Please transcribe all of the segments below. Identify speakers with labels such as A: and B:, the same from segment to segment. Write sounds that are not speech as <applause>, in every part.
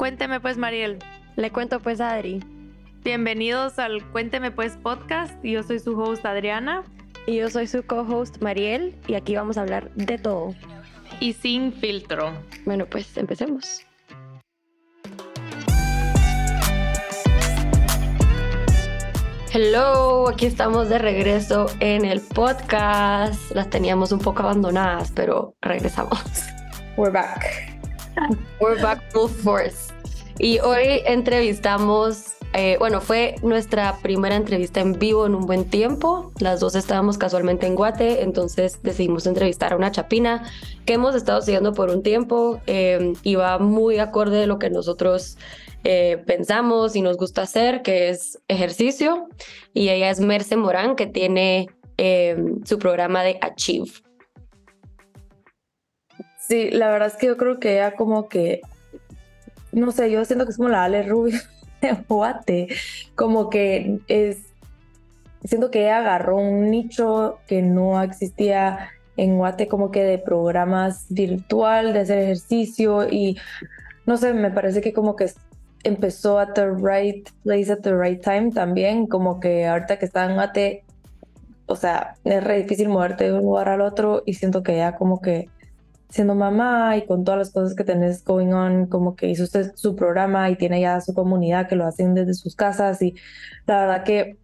A: Cuénteme pues, Mariel.
B: Le cuento pues, Adri.
A: Bienvenidos al Cuénteme pues podcast. Yo soy su host Adriana.
B: Y yo soy su co-host Mariel. Y aquí vamos a hablar de todo.
A: Y sin filtro.
B: Bueno, pues empecemos. Hello, aquí estamos de regreso en el podcast. Las teníamos un poco abandonadas, pero regresamos.
C: We're back.
B: We're back full force. Y hoy entrevistamos, eh, bueno, fue nuestra primera entrevista en vivo en un buen tiempo. Las dos estábamos casualmente en Guate, entonces decidimos entrevistar a una chapina que hemos estado siguiendo por un tiempo eh, y va muy acorde de lo que nosotros eh, pensamos y nos gusta hacer, que es ejercicio. Y ella es Merce Morán, que tiene eh, su programa de Achieve.
C: Sí, la verdad es que yo creo que ella como que, no sé, yo siento que es como la Ale Rubio <laughs> de Guate, como que es, siento que ella agarró un nicho que no existía en Guate, como que de programas virtual, de hacer ejercicio y no sé, me parece que como que empezó at the right place at the right time también, como que ahorita que está en Mate, o sea, es re difícil moverte de un lugar al otro y siento que ya como que siendo mamá y con todas las cosas que tenés going on, como que hizo usted su programa y tiene ya su comunidad que lo hacen desde sus casas y la verdad que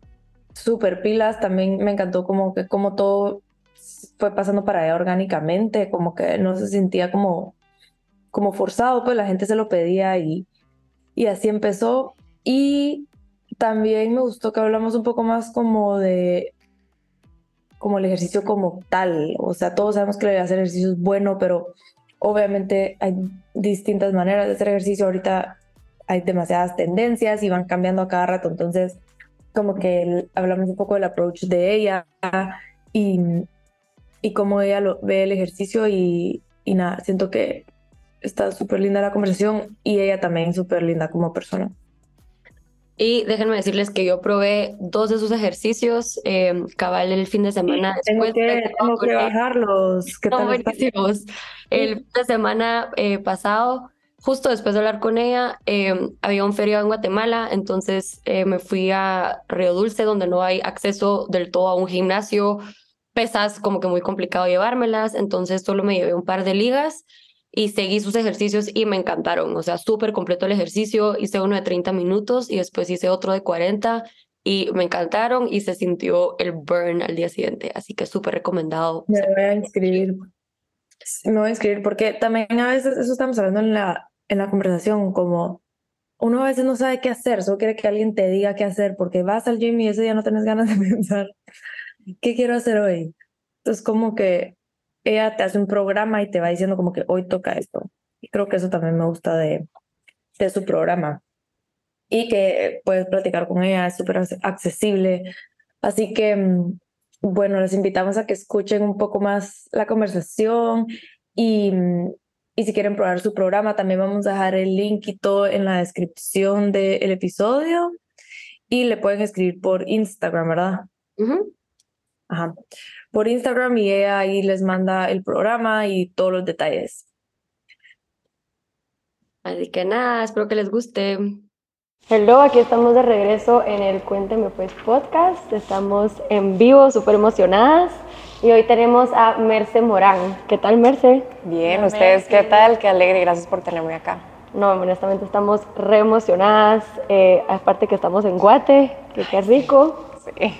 C: súper pilas, también me encantó como que como todo fue pasando para ella orgánicamente, como que no se sentía como como forzado, pues la gente se lo pedía y, y así empezó. Y también me gustó que hablamos un poco más como de como el ejercicio como tal. O sea, todos sabemos que hacer ejercicio es bueno, pero obviamente hay distintas maneras de hacer ejercicio. Ahorita hay demasiadas tendencias y van cambiando a cada rato. Entonces, como que hablamos un poco del approach de ella y, y cómo ella lo, ve el ejercicio y, y nada, siento que está súper linda la conversación y ella también súper linda como persona.
B: Y déjenme decirles que yo probé dos de sus ejercicios, eh, cabal el fin de semana.
C: Tengo que, tengo que bajarlos.
B: ¿Qué tal buenísimos. El fin de semana eh, pasado, justo después de hablar con ella, eh, había un feriado en Guatemala, entonces eh, me fui a Río Dulce, donde no hay acceso del todo a un gimnasio, pesas como que muy complicado llevármelas, entonces solo me llevé un par de ligas y seguí sus ejercicios y me encantaron. O sea, súper completo el ejercicio. Hice uno de 30 minutos y después hice otro de 40 y me encantaron y se sintió el burn al día siguiente. Así que súper recomendado.
C: Me voy a inscribir. Me voy a inscribir porque también a veces, eso estamos hablando en la, en la conversación, como uno a veces no sabe qué hacer, solo quiere que alguien te diga qué hacer porque vas al gym y ese día no tienes ganas de <laughs> pensar, ¿qué quiero hacer hoy? Entonces como que ella te hace un programa y te va diciendo como que hoy toca esto. Y creo que eso también me gusta de, de su programa. Y que puedes platicar con ella, es súper accesible. Así que, mm, bueno, les invitamos a que escuchen un poco más la conversación y, y si quieren probar su programa, también vamos a dejar el link y todo en la descripción del episodio. Y le pueden escribir por Instagram, ¿verdad? Ajá por Instagram y ella ahí les manda el programa y todos los detalles.
B: Así que nada, espero que les guste. Hello, aquí estamos de regreso en el Cuénteme Pues podcast. Estamos en vivo, súper emocionadas. Y hoy tenemos a Merce Morán. ¿Qué tal, Merce?
D: Bien, ¿ustedes qué tal? Qué alegre, gracias por tenerme acá.
B: No, honestamente estamos re emocionadas. Eh, aparte que estamos en Guate, que qué rico.
D: Sí.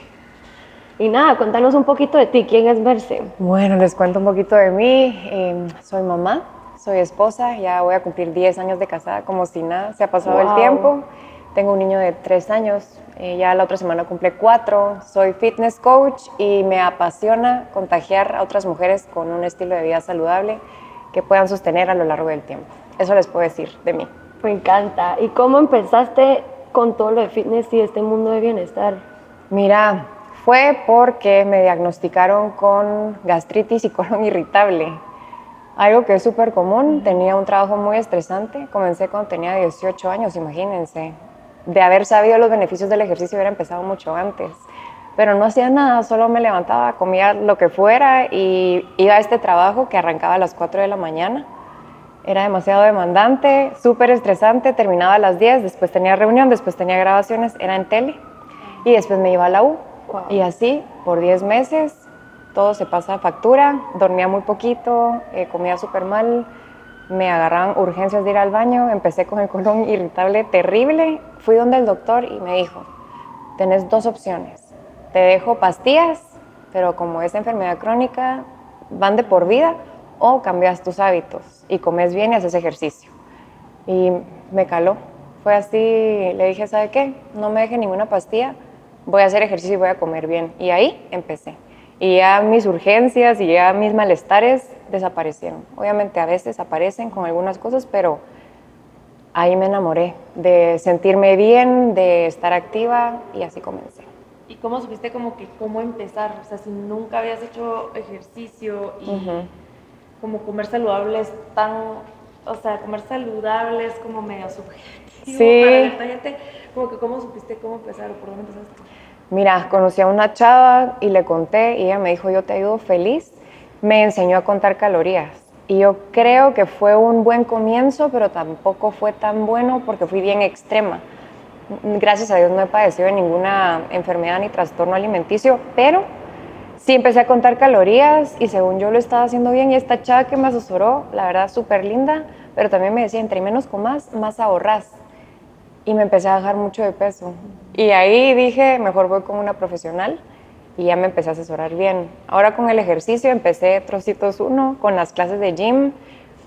B: Y nada, contanos un poquito de ti, ¿quién es Merce?
D: Bueno, les cuento un poquito de mí. Eh, soy mamá, soy esposa, ya voy a cumplir 10 años de casada, como si nada, se ha pasado el tiempo. Tengo un niño de 3 años, eh, ya la otra semana cumple 4. Soy fitness coach y me apasiona contagiar a otras mujeres con un estilo de vida saludable que puedan sostener a lo largo del tiempo. Eso les puedo decir de mí.
B: Me encanta. ¿Y cómo empezaste con todo lo de fitness y este mundo de bienestar?
D: Mira, fue porque me diagnosticaron con gastritis y colon irritable. Algo que es súper común, tenía un trabajo muy estresante, comencé cuando tenía 18 años, imagínense. De haber sabido los beneficios del ejercicio hubiera empezado mucho antes. Pero no hacía nada, solo me levantaba, comía lo que fuera y iba a este trabajo que arrancaba a las 4 de la mañana. Era demasiado demandante, súper estresante, terminaba a las 10, después tenía reunión, después tenía grabaciones, era en tele y después me iba a la U. Y así, por 10 meses, todo se pasa a factura, dormía muy poquito, eh, comía súper mal, me agarraban urgencias de ir al baño, empecé con el colon irritable terrible, fui donde el doctor y me dijo, tenés dos opciones, te dejo pastillas, pero como es enfermedad crónica, van de por vida, o cambias tus hábitos y comes bien y haces ejercicio. Y me caló. Fue así, le dije, ¿sabe qué? No me deje ninguna pastilla, voy a hacer ejercicio y voy a comer bien. Y ahí empecé. Y ya mis urgencias y ya mis malestares desaparecieron. Obviamente a veces aparecen con algunas cosas, pero ahí me enamoré de sentirme bien, de estar activa y así comencé.
A: ¿Y cómo supiste como que cómo empezar? O sea, si nunca habías hecho ejercicio y como comer saludable es tan, o sea, comer saludable es como medio subjetivo
D: sí.
A: para gente, como cómo supiste cómo empezar o por dónde empezaste.
D: Mira, conocí a una chava y le conté y ella me dijo, yo te ayudo feliz. Me enseñó a contar calorías. Y yo creo que fue un buen comienzo, pero tampoco fue tan bueno porque fui bien extrema. Gracias a Dios no he padecido de ninguna enfermedad ni trastorno alimenticio, pero Sí, empecé a contar calorías y según yo lo estaba haciendo bien y esta chava que me asesoró, la verdad, súper linda, pero también me decía, entre menos comas, más ahorras. Y me empecé a bajar mucho de peso. Y ahí dije, mejor voy con una profesional y ya me empecé a asesorar bien. Ahora con el ejercicio empecé trocitos uno, con las clases de gym,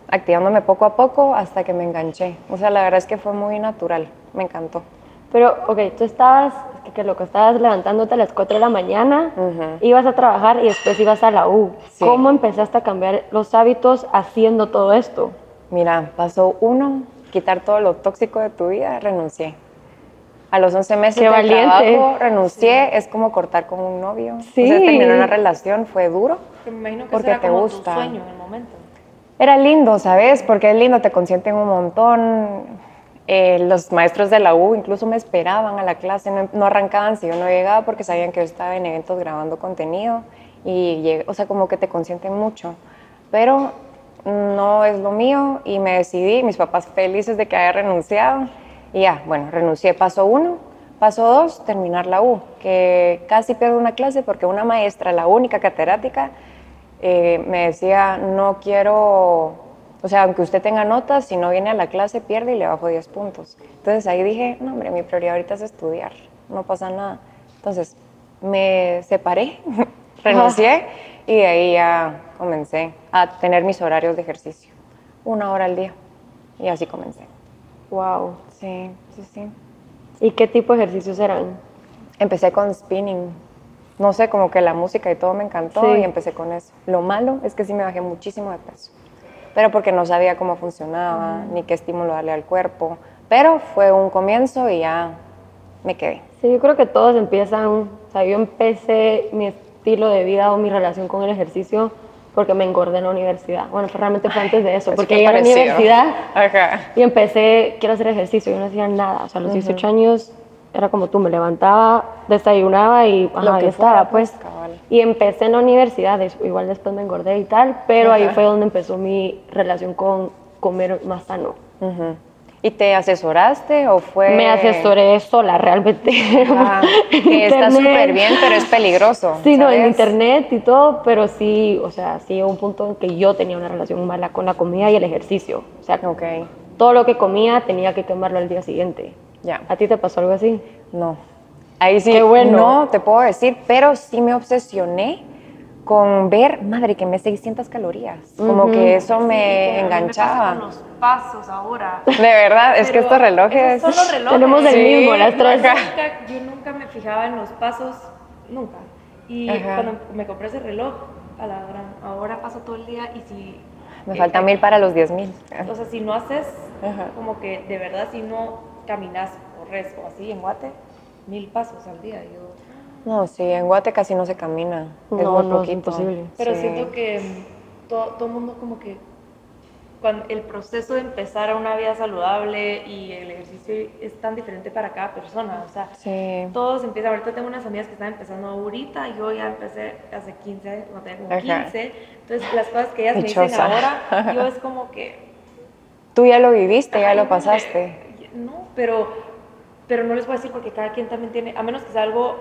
D: activándome poco a poco hasta que me enganché. O sea, la verdad es que fue muy natural, me encantó.
B: Pero, ok, tú estabas, que lo que estabas levantándote a las 4 de la mañana, ibas a trabajar y después ibas a la U. ¿Cómo empezaste a cambiar los hábitos haciendo todo esto?
D: Mira, pasó uno, quitar todo lo tóxico de tu vida, renuncié. A los 11 meses de trabajo renuncié, es como cortar con un novio. Sí. Terminar una relación fue duro.
A: me imagino que
D: porque
A: era
D: te
A: como
D: gusta.
A: tu sueño en el momento.
D: Era lindo, ¿sabes? Porque es lindo, te consienten un montón eh, los maestros de la U incluso me esperaban a la clase, no, arrancaban si yo no llegaba porque sabían que yo estaba en eventos grabando contenido y, o sea, como que te consienten mucho. Pero no es lo mío y me decidí, mis papás felices de que haya renunciado y ya, bueno, renuncié. Paso uno, paso dos, terminar la U, que casi pierdo una clase porque una maestra, la única catedrática, eh, me decía, no quiero o sea, aunque usted tenga notas, si no viene a la clase pierde y le bajo 10 puntos. Entonces ahí dije, no hombre, mi prioridad ahorita es estudiar, no pasa nada. Entonces me separé, <laughs> renuncié y de ahí ya comencé a tener mis horarios de ejercicio, una hora al día. Y así comencé.
B: Wow.
D: Sí, sí, sí.
B: ¿Y qué tipo de ejercicios eran?
D: Empecé con spinning. No sé, como que la música y todo me encantó y empecé con eso. Lo malo es que sí me bajé muchísimo de peso pero porque no sabía cómo funcionaba, ni qué estímulo darle al cuerpo. Pero fue un comienzo y ya me quedé.
B: Sí, yo creo que todos empiezan, o sea, yo empecé mi estilo de vida o mi relación con el ejercicio porque me engordé en la universidad. Bueno, realmente fue antes de eso, porque llegué a la universidad y empecé, quiero hacer ejercicio, yo no hacía nada. O sea, a los 18 años era como tú, me levantaba, desayunaba y ajá, estaba, pues. Y empecé en la universidad, igual después me engordé y tal, pero ahí fue donde empezó mi relación con comer más sano.
D: ¿Y te asesoraste o fue...?
B: Me asesoré sola, realmente.
D: Ah, <laughs> que está súper bien, pero es peligroso.
B: Sí, no, en internet y todo, pero sí, o sea, sí un punto en que yo tenía una relación mala con la comida y el ejercicio. O sea,
D: okay.
B: todo lo que comía tenía que quemarlo al día siguiente.
D: Ya.
B: ¿A ti te pasó algo así?
D: No. Ahí sí, bueno. no te puedo decir, pero sí me obsesioné con ver, madre, que me 600 calorías. Como que eso me enganchaba.
A: Me con los pasos ahora.
D: De verdad, es que estos relojes.
A: Solo relojes.
B: Tenemos el mismo, las tres.
A: yo nunca me fijaba en los pasos, nunca. Y cuando me compré ese reloj, a la hora, ahora paso todo el día y si.
D: Me faltan mil para los 10 mil.
A: O sea, si no haces, como que de verdad, si no caminas, corres o así en Guate, mil pasos al día. Yo,
D: no, sí, en Guate casi no se camina. es muy no, poquito.
B: imposible.
A: Pero siento que todo, el mundo como que cuando el proceso de empezar a una vida saludable y el ejercicio es tan diferente para cada persona. O sea, todos empiezan. Ahorita tengo unas amigas que están empezando ahorita. Yo ya empecé hace 15, no tengo como 15. Entonces, las cosas que ellas me dicen ahora, <laughs> yo es como que
D: Tú ya lo viviste, ya lo pasaste.
A: No, pero, pero no les voy a decir porque cada quien también tiene, a menos que sea algo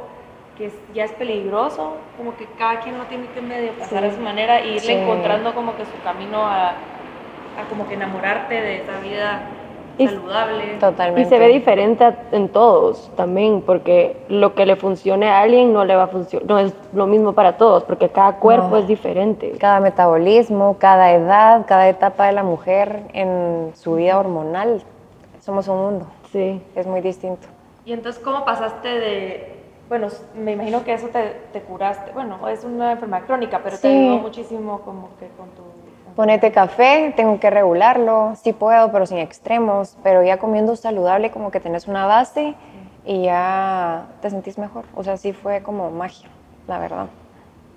A: que ya es peligroso, como que cada quien no tiene que medio pasar a su manera e irle encontrando como que su camino a, a como que enamorarte de esa vida saludable.
B: Totalmente. Y se ve diferente en todos también, porque lo que le funcione a alguien no le va a funcionar, no es lo mismo para todos, porque cada cuerpo es diferente.
D: Cada metabolismo, cada edad, cada etapa de la mujer en su vida hormonal, somos un mundo. Sí. Es muy distinto.
A: Y entonces, ¿cómo pasaste de bueno, me imagino que eso te, te, curaste. Bueno, es una enfermedad crónica, pero te ayudó muchísimo como que con tu
D: ponete café, tengo que regularlo, sí puedo, pero sin extremos, pero ya comiendo saludable como que tenés una base y ya te sentís mejor. O sea, sí fue como magia, la verdad.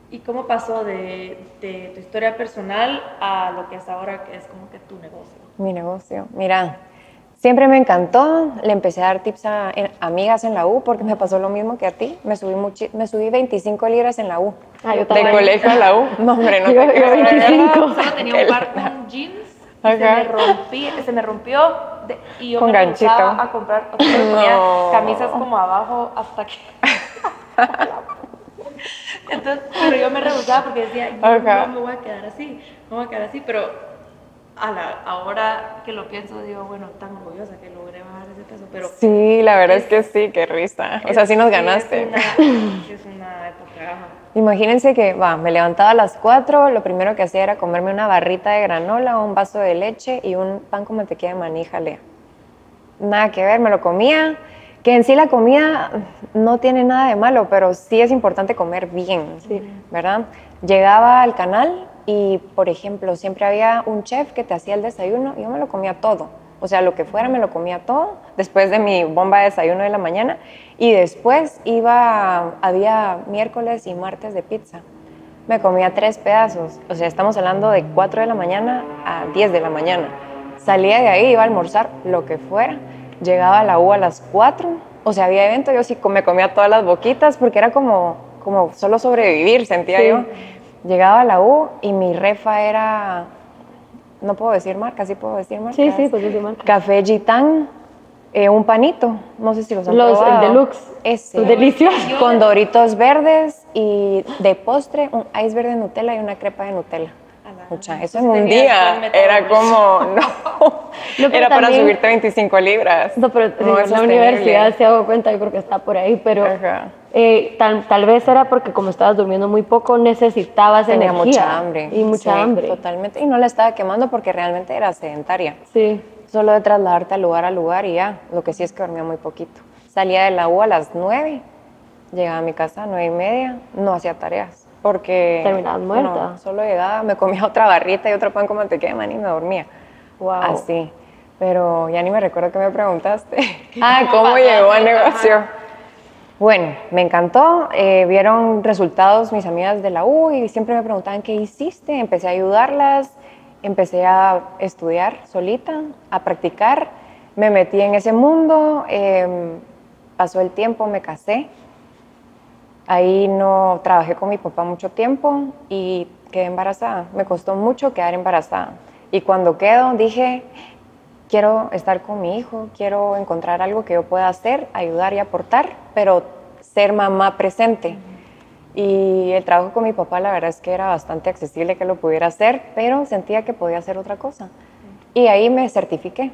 A: ¿Y cómo pasó de, de tu historia personal a lo que es ahora, que es como que tu negocio?
D: Mi negocio, mira, Siempre me encantó, le empecé a dar tips a, amigas en la U porque me pasó lo mismo que a ti. Me subí, me subí 25 libras en la U.
A: Ah, yo
D: de colegio a la U. <laughs> No, hombre, no yo, te
A: yo 25. <laughs> Solo tenía un par con jeans y se me, rompí, se me rompió y yo con me ganchito. a comprar no. camisas como abajo hasta que... <laughs> Entonces, pero yo me rehusaba porque decía, no me voy a quedar así, no me voy a quedar así, pero a la, ahora que lo pienso, digo, bueno, tan orgullosa que logré bajar ese peso, pero...
D: Sí, la verdad es, que sí, qué risa. O sea, sí nos ganaste.
A: Es una, época...
D: Imagínense que, va, me levantaba a las 4, lo primero que hacía era comerme una barrita de granola, un vaso de leche y un pan con mantequilla de maní jalea. Nada que ver, me lo comía, que en sí la comida no tiene nada de malo, pero sí es importante comer bien, ¿verdad? Llegaba al canal y, por ejemplo, siempre había un chef que te hacía el desayuno y yo me lo comía todo. O sea, lo que fuera me lo comía todo después de mi bomba de desayuno de la mañana. Y después iba, había miércoles y martes de pizza. Me comía tres pedazos. O sea, estamos hablando de 4 de la mañana a 10 de la mañana. Salía de ahí, iba a almorzar, lo que fuera. Llegaba a la U a las 4. O sea, había evento, yo sí me comía todas las boquitas porque era como, como solo sobrevivir, sentía yo. Llegaba a la U y mi refa era, no puedo decir marca, sí puedo decir marca.
B: Sí, sí, pues decir marca.
D: Café Gitán, eh, un panito, no sé si los han
B: los, El deluxe.
D: Ese.
B: Delicioso. <laughs>
D: Con doritos verdes y de postre un ice verde de Nutella y una crepa de Nutella. Mucha, eso en un día era como, no, <laughs> era para subirte 25 libras.
B: No, pero en la universidad se hago cuenta, yo creo que está por ahí, pero eh, tal, tal, vez era porque como estabas durmiendo muy poco, necesitabas Tenía
D: mucha hambre.
B: Y mucha hambre.
D: Totalmente, y no la estaba quemando porque realmente era sedentaria.
B: Sí.
D: Solo de trasladarte al lugar a lugar y ya, lo que sí es que dormía muy poquito. Salía de la U a las 9, llegaba a mi casa a 9 y media, no hacía tareas porque...
B: Terminabas muerta.
D: No, solo llegaba, me comía <laughs> otra barrita y otro pan con mantequilla de maní y me dormía.
B: Wow.
D: Así. Pero ya ni me recuerdo que me preguntaste. <laughs> ah, ¿cómo llegó al negocio? Bueno, me encantó. Eh, vieron resultados mis amigas de la U y siempre me preguntaban qué hiciste. Empecé a ayudarlas, empecé a estudiar solita, a practicar. Me metí en ese mundo, em, pasó el tiempo, me casé Ahí no trabajé con mi papá mucho tiempo y quedé embarazada. Me costó mucho quedar embarazada. Y cuando quedo dije, quiero estar con mi hijo, quiero encontrar algo que yo pueda hacer, ayudar y aportar, pero ser mamá presente. Y el trabajo con mi papá la verdad es que era bastante accesible que lo pudiera hacer, pero sentía que podía hacer otra cosa. Y ahí me certifiqué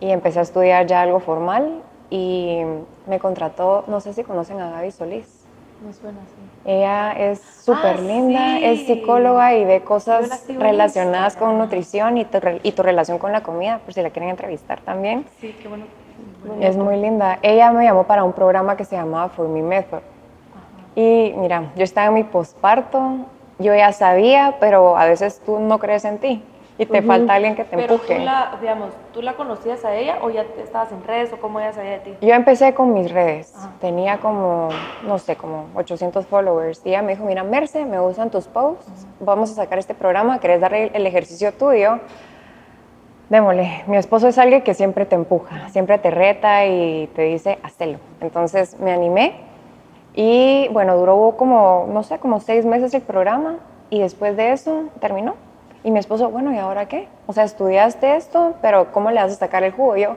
D: y empecé a estudiar ya algo formal y me contrató, no sé si conocen a Gaby Solís.
A: Me suena así.
D: Ella es súper ah, linda, es psicóloga y ve cosas relacionadas con nutrición y tu, y tu relación con la comida, por si la quieren entrevistar también.
A: Sí, qué bueno.
D: Es muy linda. Ella me llamó para un programa que se llamaba For Me Method. Y mira, yo estaba en mi posparto, yo ya sabía, pero a veces tú no crees en ti y te falta alguien que te empuje.
A: Pero tú la, digamos, ¿tú la conocías a ella o ya estabas en redes o cómo ella sabía de ti?
D: Yo empecé con mis redes. Tenía como, no sé, como 800 followers. Y ella me dijo, mira, Merce, me gustan tus posts. Vamos a sacar este programa. ¿Querés dar el, ejercicio tuyo? Démosle. Mi esposo es alguien que siempre te empuja, siempre te reta y te dice, hazlo. Entonces me animé. Y bueno, duró como, no sé, como seis meses el programa. Y después de eso terminó Y mi esposo, bueno, ¿y ahora qué? O sea, estudiaste esto, pero ¿cómo le vas a sacar el jugo? Yo,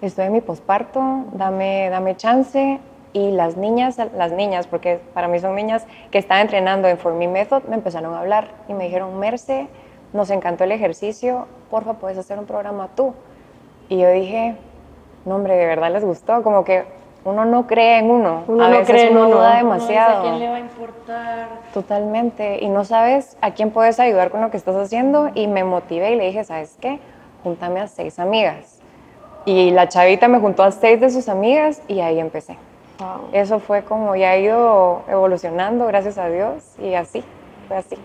D: estoy en mi posparto, dame, dame chance. Y las niñas, las niñas, porque para mí son niñas que están entrenando en For Me Method, me empezaron a hablar y me dijeron, Merce, nos encantó el ejercicio, porfa, puedes hacer un programa tú. Y yo dije, no, hombre, de verdad les gustó, como que uno no cree en uno.
B: Uno no cree en uno.
D: duda demasiado.
A: ¿A quién le va a importar?
D: Totalmente. Y no sabes a quién puedes ayudar con lo que estás haciendo. Y me motivé y le dije, ¿sabes qué? Júntame a seis amigas. Y la chavita me juntó a seis de sus amigas y ahí empecé. Eso fue como ya ha ido evolucionando, gracias a Dios, y así, fue así.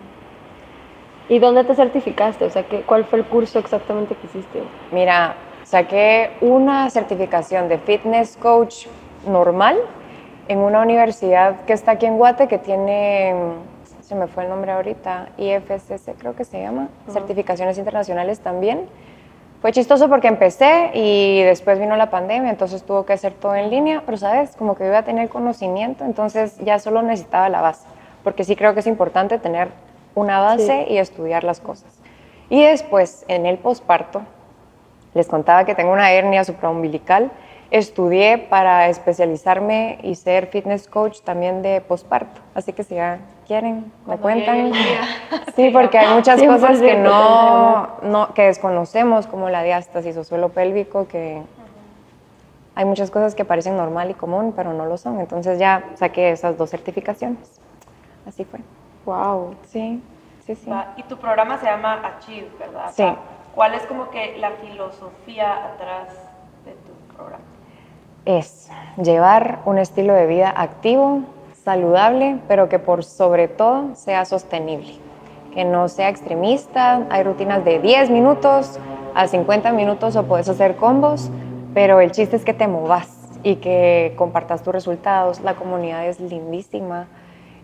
B: ¿Y dónde te certificaste? O sea, ¿qué, ¿cuál fue el curso exactamente que hiciste?
D: Mira, saqué una certificación de fitness coach normal en una universidad que está aquí en Guate, que tiene, se me fue el nombre ahorita, IFSC creo que se llama, certificaciones internacionales también. Fue chistoso porque empecé y después vino la pandemia, entonces tuvo que hacer todo en línea, pero sabes, como que iba a tener conocimiento, entonces ya solo necesitaba la base, porque sí creo que es importante tener una base y estudiar las cosas. Y después, en el posparto, les contaba que tengo una hernia supraumbilical, estudié para especializarme y ser fitness coach también de posparto, así que si ya quieren, me cuentan. <laughs> Sí, porque hay muchas cosas que no, no, que desconocemos, como la diástasis o suelo pélvico, que hay muchas cosas que parecen normal y común, pero no lo son. Entonces ya saqué esas dos certificaciones. Así fue.
B: Wow.
D: Sí, sí, sí.
A: Y tu programa se llama Achieve, ¿verdad?
D: Sí.
A: ¿Cuál es como que la filosofía atrás de tu programa?
D: Es llevar un estilo de vida activo, saludable, pero que por sobre todo sea sostenible, que no sea extremista. Hay rutinas de 10 minutos a 50 minutos o puedes hacer combos, pero el chiste es que te movas y que compartas tus resultados. La comunidad es lindísima,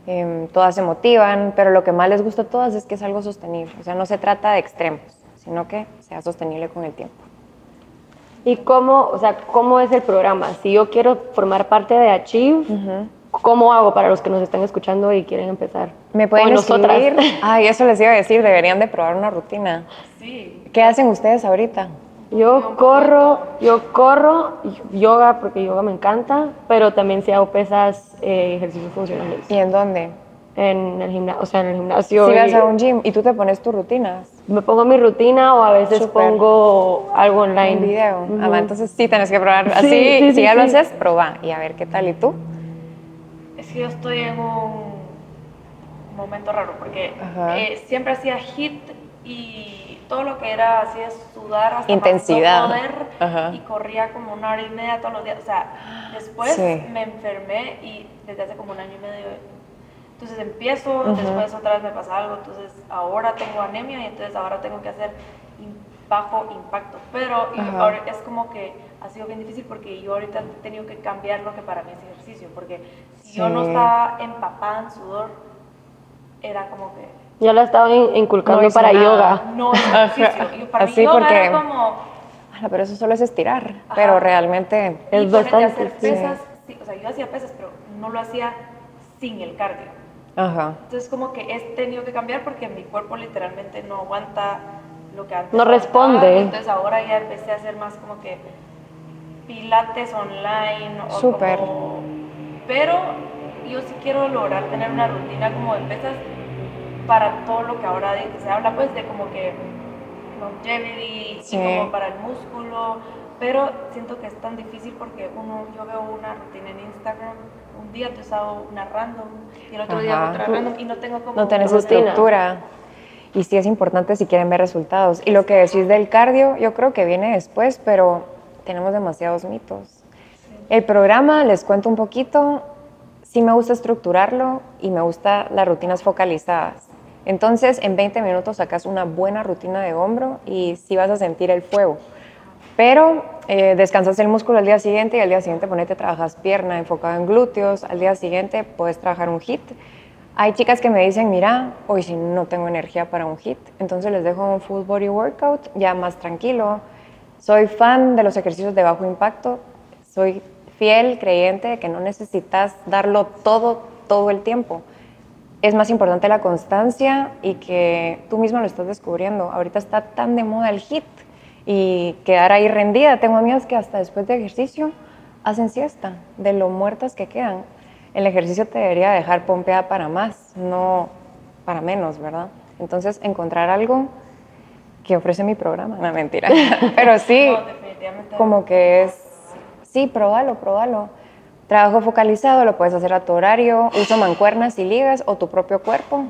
D: em, todas se motivan, pero lo que más les gusta a todas es que es algo sostenible. O sea, no se trata de extremos, sino que sea sostenible con el tiempo.
B: ¿Y cómo, o sea, cómo es el programa? Si yo quiero formar parte de Achieve, ¿Cómo hago para los que nos están escuchando y quieren empezar?
D: Me pueden escribir. <laughs> Ay, eso les iba a decir, deberían de probar una rutina.
A: Sí.
D: ¿Qué hacen ustedes ahorita?
B: Yo corro, yo corro, yoga porque yoga me encanta, pero también si hago pesas, eh, ejercicios funcionales.
D: ¿Y en dónde?
B: En el gimnasio, o sea, en el gimnasio.
D: Si vas a un gym y tú te pones tus rutinas.
B: Me pongo mi rutina o a veces pongo algo online.
D: Un video. Ah, entonces sí tienes que probar. Así, si ya lo haces, prueba y a ver qué tal. ¿Y tú?
A: yo estoy en un momento raro porque eh, siempre hacía hit y todo lo que era así de sudar hasta
D: intensidad
A: poder y corría como una hora y media todos los días. O sea, después me enfermé y desde hace como un año y medio. Entonces empiezo, después otra vez me pasa algo, entonces ahora tengo anemia y entonces ahora tengo que hacer bajo impacto. Pero ahora es como que ha sido bien difícil porque yo ahorita he tenido que cambiar lo que para mí es ejercicio, porque si yo no estaba empapada en sudor, era como que...
B: Ya lo estaba inculcando para yoga.
A: No, ejercicio. Y para
D: Así
A: mí yoga
D: porque...
A: era como...
D: pero eso solo es estirar, pero realmente
A: es bastante... hacer pesas, sí. o sea, yo hacía pesas, pero no lo hacía sin el cardio.
D: Ajá.
A: Entonces como que he tenido que cambiar porque mi cuerpo literalmente no aguanta lo que antes
B: no responde.
A: Entonces ahora ya empecé a hacer más como que pilates online o
D: Súper.
A: Pero yo sí quiero lograr tener una rutina como de pesas para todo lo que ahora se habla pues de como que longevity y como para el músculo, pero siento que es tan difícil porque uno, yo veo una rutina en Instagram, un día te hago una random y el otro día otra random y no tengo como...
D: No tenés estructura. Y sí es importante si quieren ver resultados. Y lo que decís del cardio, yo creo que viene después, pero tenemos demasiados mitos. El programa, les cuento un poquito, sí me gusta estructurarlo y me gusta las rutinas focalizadas. Entonces, en 20 minutos sacas una buena rutina de hombro y sí vas a sentir el fuego. Pero eh, descansas el músculo al día siguiente y al día siguiente ponete, trabajas pierna enfocado en glúteos, al día siguiente puedes trabajar un hit. Hay chicas que me dicen, mira, hoy si no tengo energía para un hit, entonces les dejo un full body workout ya más tranquilo, soy fan de los ejercicios de bajo impacto. Soy fiel creyente de que no necesitas darlo todo, todo el tiempo. es más importante la constancia y que tú mismo lo estás descubriendo. Ahorita está tan de moda el hit y quedar ahí rendida. Tengo amigas que hasta después de ejercicio hacen siesta, de lo muertas que quedan. El ejercicio te debería dejar pompeada para más, no para menos, ¿verdad? Entonces, encontrar algo que ofrece mi programa, no mentira, <laughs> pero sí, como que es, sí, probalo, probalo. Trabajo focalizado, lo puedes hacer a tu horario, uso mancuernas y ligas o tu propio cuerpo.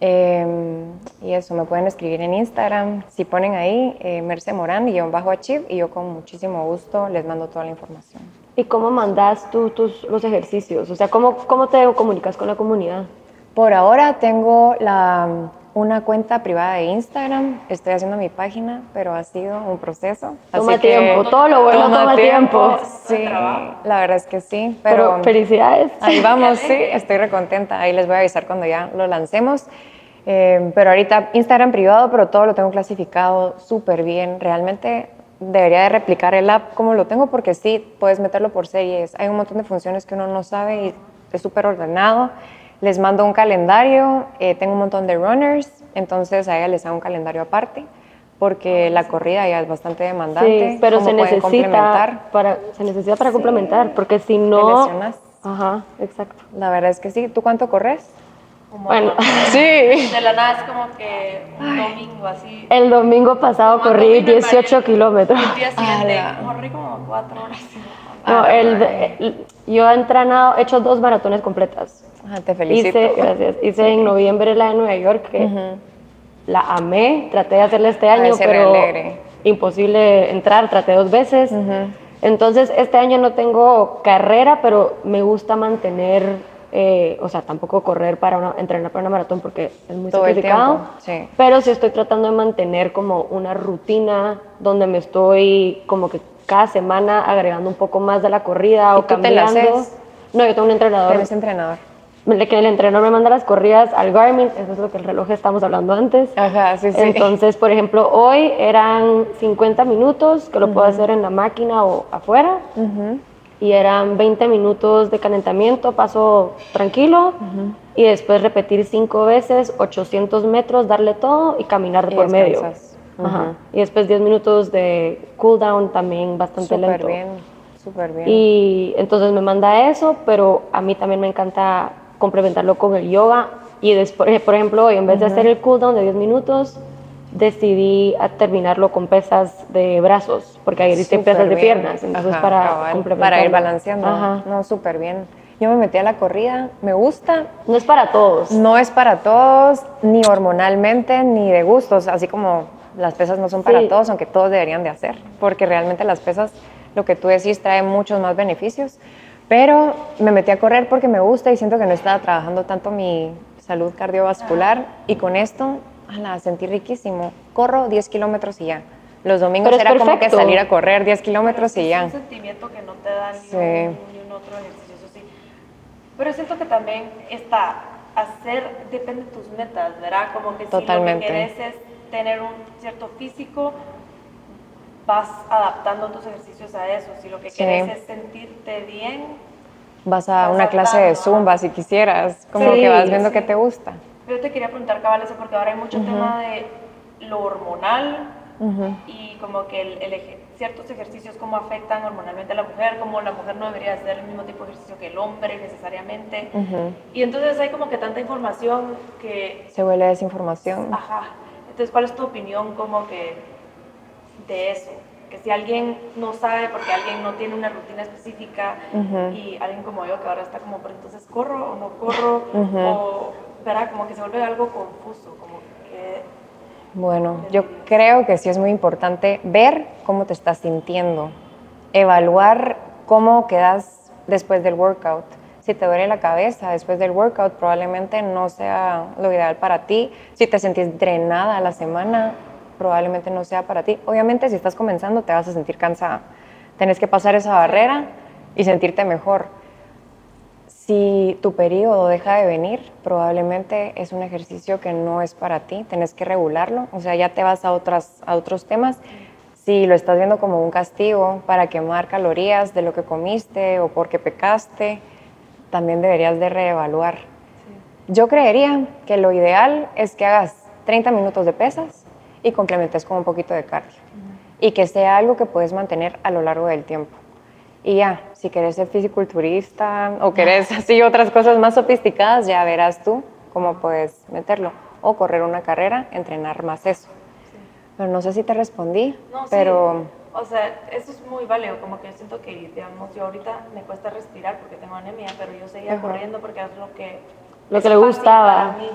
D: Em, y eso, me pueden escribir en Instagram. Si ponen ahí, eh, Merce Morán y bajo Achieve, y yo con muchísimo gusto les mando toda la información.
B: ¿Y cómo mandas tú tus, los ejercicios? O sea, ¿cómo, ¿cómo te comunicas con la comunidad?
D: Por ahora tengo la, una cuenta privada de Instagram, estoy haciendo mi página, pero ha sido un proceso.
B: Toma tiempo, todo lo bueno toma, tiempo.
D: Sí, la verdad es que sí, pero,
B: felicidades.
D: Ahí vamos, sí, estoy recontenta. Ahí les voy a avisar cuando ya lo lancemos. Eh, pero ahorita Instagram privado, pero todo lo tengo clasificado súper bien. Realmente debería de replicar el app como lo tengo porque sí, puedes meterlo por series. Hay un montón de funciones que uno no sabe y es súper ordenado. Les mando un calendario, eh, tengo un montón de runners, entonces a ella les hago un calendario aparte porque la corrida ya es bastante demandante.
B: Sí, pero se necesita, para, se necesita para complementar, porque si no... Ajá, exacto.
D: La verdad es que sí. ¿Tú cuánto corres?
A: bueno, <laughs> sí. De la nada es como que un domingo así.
B: El domingo pasado corrí 18 kilómetros.
A: El día <laughs> siguiente corrí como 4 horas.
B: No, el, yo he entrenado, he hecho dos maratones completas.
D: Ah, te felicito.
B: Hice, gracias. Hice en noviembre la de Nueva York, que la amé. Traté de hacerla este año, pero imposible entrar. Traté dos veces. Entonces, este año no tengo carrera, pero me gusta mantener eh, o sea, tampoco correr para entrenar para una maratón porque es muy Todo sacrificado, sí. pero sí estoy tratando de mantener como una rutina donde me estoy como que cada semana agregando un poco más de la corrida o cambiando. No, yo tengo un entrenador.
D: ¿Tienes entrenador?
B: Que el entrenador me manda las corridas al Garmin, eso es lo que el reloj estamos hablando antes.
D: Ajá, sí, sí.
B: Entonces, por ejemplo, hoy eran 50 minutos, que lo puedo hacer en la máquina o afuera. Uh y eran 20 minutos de calentamiento, paso tranquilo, y después repetir cinco veces, 800 metros, darle todo y caminar por medio. Y después 10 minutos de cool down también bastante super lento.
D: bien, súper bien.
B: Y entonces me manda eso, pero a mí también me encanta complementarlo con el yoga. Y después, por ejemplo, hoy en vez de hacer el cool down de 10 minutos, decidí a terminarlo con pesas de brazos, porque ahí hice pesas de piernas, entonces para complementar.
D: Para ir balanceando. No, súper bien. Yo me metí a la corrida, me gusta.
B: No es para todos.
D: No es para todos, ni hormonalmente, ni de gustos, así como las pesas no son para todos, aunque todos deberían de hacer, porque realmente las pesas, lo que tú decís, trae muchos más beneficios. Pero me metí a correr porque me gusta y siento que no estaba trabajando tanto mi salud cardiovascular y con esto la sentí riquísimo. Corro 10 kilómetros y ya. Los domingos era como que salir a correr 10 kilómetros y ya.
A: Es un sentimiento que no te da ni, un, otro ejercicio, eso sí. Pero siento que también está, hacer, depende de tus metas, ¿verdad? Como que si lo que quieres es tener un cierto físico, vas adaptando tus ejercicios a eso. Si lo que quieres es sentirte bien,
D: vas a una clase de zumba si quisieras, como que vas viendo que te gusta.
A: Yo te quería preguntar, cabal, eso porque ahora hay mucho tema de lo hormonal y como que el, ciertos ejercicios cómo afectan hormonalmente a la mujer, como la mujer no debería hacer el mismo tipo de ejercicio que el hombre necesariamente. Y entonces hay como que tanta información que...
D: Se vuelve desinformación.
A: Ajá. Entonces, ¿cuál es tu opinión como que de eso? Que si alguien no sabe porque alguien no tiene una rutina específica y alguien como yo que ahora está como, pero entonces corro o no corro o ¿verdad? Como que se vuelve algo confuso, como que...
D: Bueno, yo creo que sí es muy importante ver cómo te estás sintiendo, evaluar cómo quedas después del workout. Si te duele la cabeza después del workout, probablemente no sea lo ideal para ti. Si te sentís drenada a la semana, probablemente no sea para ti. Obviamente, si estás comenzando, te vas a sentir cansada. Tienes que pasar esa barrera y sentirte mejor si tu periodo deja de venir, probablemente es un ejercicio que no es para ti, tenés que regularlo, o sea, ya te vas a, otras, a otros temas. Si lo estás viendo como un castigo para quemar calorías de lo que comiste o porque pecaste, también deberías de reevaluar. yo creería que lo ideal es que hagas 30 minutos de pesas y complementes con un poquito de cardio. Y que sea algo que puedes mantener a lo largo del tiempo. Y ya, si querés ser fisiculturista o querés así otras cosas más sofisticadas, ya verás tú cómo puedes meterlo. O correr una carrera, entrenar más eso. Pero no sé si te respondí, no, pero...
A: O sea, eso es muy válido, como que siento que, digamos, yo ahorita me cuesta respirar porque tengo anemia, pero yo seguía corriendo porque es lo que...
B: Lo que le gustaba. A mí.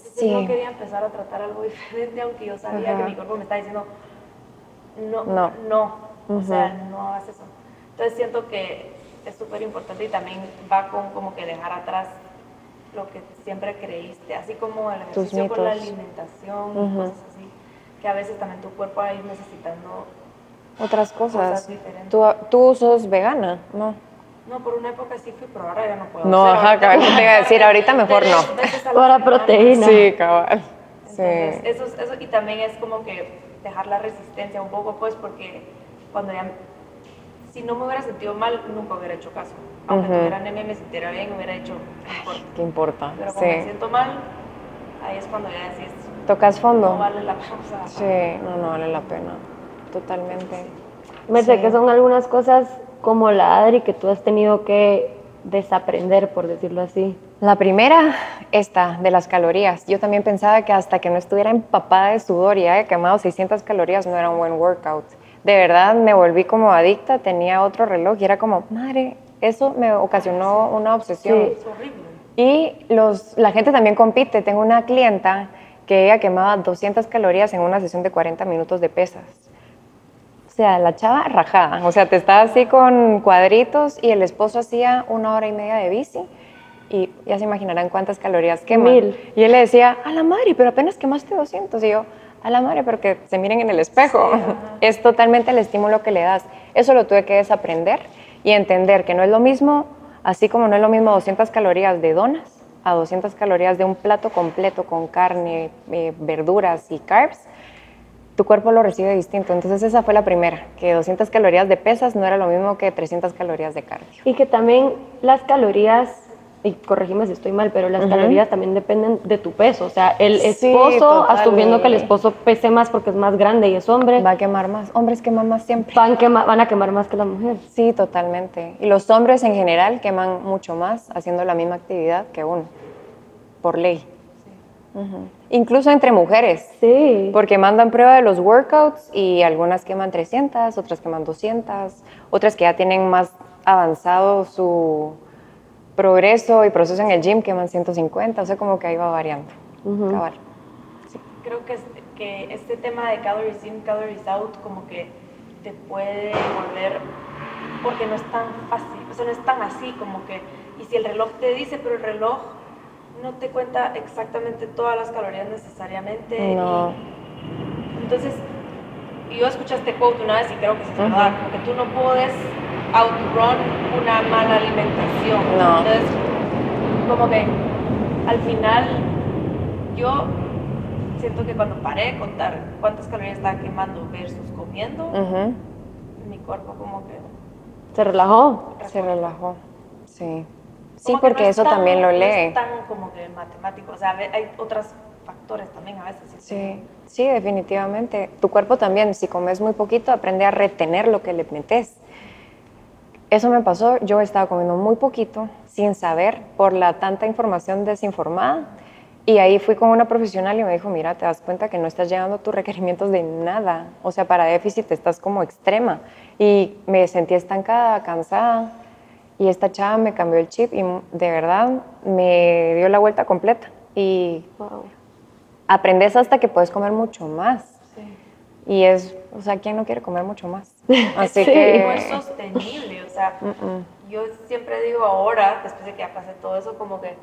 A: Sí. yo quería empezar a tratar algo <laughs> diferente, aunque yo sabía que mi cuerpo me estaba diciendo, no, no, no. o sea, no hagas eso. Entonces siento que es súper importante y también va con como que dejar atrás lo que siempre creíste, así como el ejercicio con la alimentación, y cosas así, que a veces también tu cuerpo va a ir necesitando
D: otras cosas. ¿Tú, ¿Tú sos vegana? No.
A: No, por una época sí fui, pero ahora ya no puedo.
D: No, ajá, cabal, te iba a decir, ahorita mejor
B: no. Para proteína.
D: Sí, cabal.
A: sí. Eso, eso, y también es como que dejar la resistencia un poco, pues, porque cuando ya si no me hubiera sentido mal, nunca hubiera hecho caso. Aunque tuviera anemia me sintiera bien, hubiera hecho,
D: ¿Qué importa?
A: Pero cuando me siento mal, ahí es cuando ya decís...
D: ¿Tocas fondo?
A: No vale la pena.
D: Sí, no, no vale la pena. Totalmente.
B: Me sé que son algunas cosas como la Adri que tú has tenido que desaprender, por decirlo así.
D: La primera, esta, de las calorías. Yo también pensaba que hasta que no estuviera empapada de sudor y haya quemado 600 calorías no era un buen workout de verdad me volví como adicta, tenía otro reloj y era como, madre, eso me ocasionó una obsesión. Sí. Es horrible. Y los, la gente también compite. Tengo una clienta que ella quemaba 200 calorías en una sesión de 40 minutos de pesas. O sea, la chava rajada. O sea, te estaba así con cuadritos y el esposo hacía una hora y media de bici y ya se imaginarán cuántas calorías quema. Mil. Y él le decía, a la madre, pero apenas quemaste 200. Y yo, a la madre, pero que se miren en el espejo. <laughs> es totalmente el estímulo que le das. Eso lo tuve que desaprender y entender que no es lo mismo, así como no es lo mismo 200 calorías de donas a 200 calorías de un plato completo con carne, eh, verduras y carbs, tu cuerpo lo recibe distinto. Entonces esa fue la primera, que 200 calorías de pesas no era lo mismo que 300 calorías de cardio.
B: Y que también las calorías y corregime si estoy mal, pero las calorías también dependen de tu peso. O sea, el esposo, asumiendo que el esposo pese más porque es más grande y es hombre.
D: Va a quemar más. Hombres queman más siempre.
B: Van, van a quemar más que la mujer.
D: Sí, totalmente. Y los hombres en general queman mucho más haciendo la misma actividad que uno, por ley. Incluso entre mujeres.
B: Sí.
D: Porque mandan prueba de los workouts y algunas queman 300, otras queman 200, otras que ya tienen más avanzado su progreso y proceso en el gym queman 150, o sea, como que ahí va variando.
A: Creo que, que este tema de calories in, calories out, como que te puede volver, porque no es tan fácil, o sea, no es tan así, como que, y si el reloj te dice, pero el reloj no te cuenta exactamente todas las calorías necesariamente.
D: No.
A: entonces, yo escuché este quote una vez y creo que es verdad, como que tú no puedes outrun una mala alimentación.
D: No.
A: Entonces, como que al final yo siento que cuando paré de contar cuántas calorías estaba quemando versus comiendo, mi cuerpo como que...
B: ¿Se relajó?
D: Se relajó, sí. Sí, porque eso también lo lee. No
A: es tan como que matemático, o sea, hay otros factores también a veces.
D: Sí, sí, definitivamente. Tu cuerpo también, si comes muy poquito, aprende a retener lo que le metes. Eso me pasó, yo estaba comiendo muy poquito, sin saber, por la tanta información desinformada. Y ahí fui con una profesional y me dijo, mira, te das cuenta que no estás llegando a tus requerimientos de nada. O sea, para déficit estás como extrema. Y me sentí estancada, cansada. Y esta chava me cambió el chip y de verdad me dio la vuelta completa. Y aprendes hasta que puedes comer mucho más. Y es, o sea, ¿quién no quiere comer mucho más? <laughs>
A: Así que... No es sostenible, o sea, yo siempre digo ahora, después de que ya pasé todo eso, como que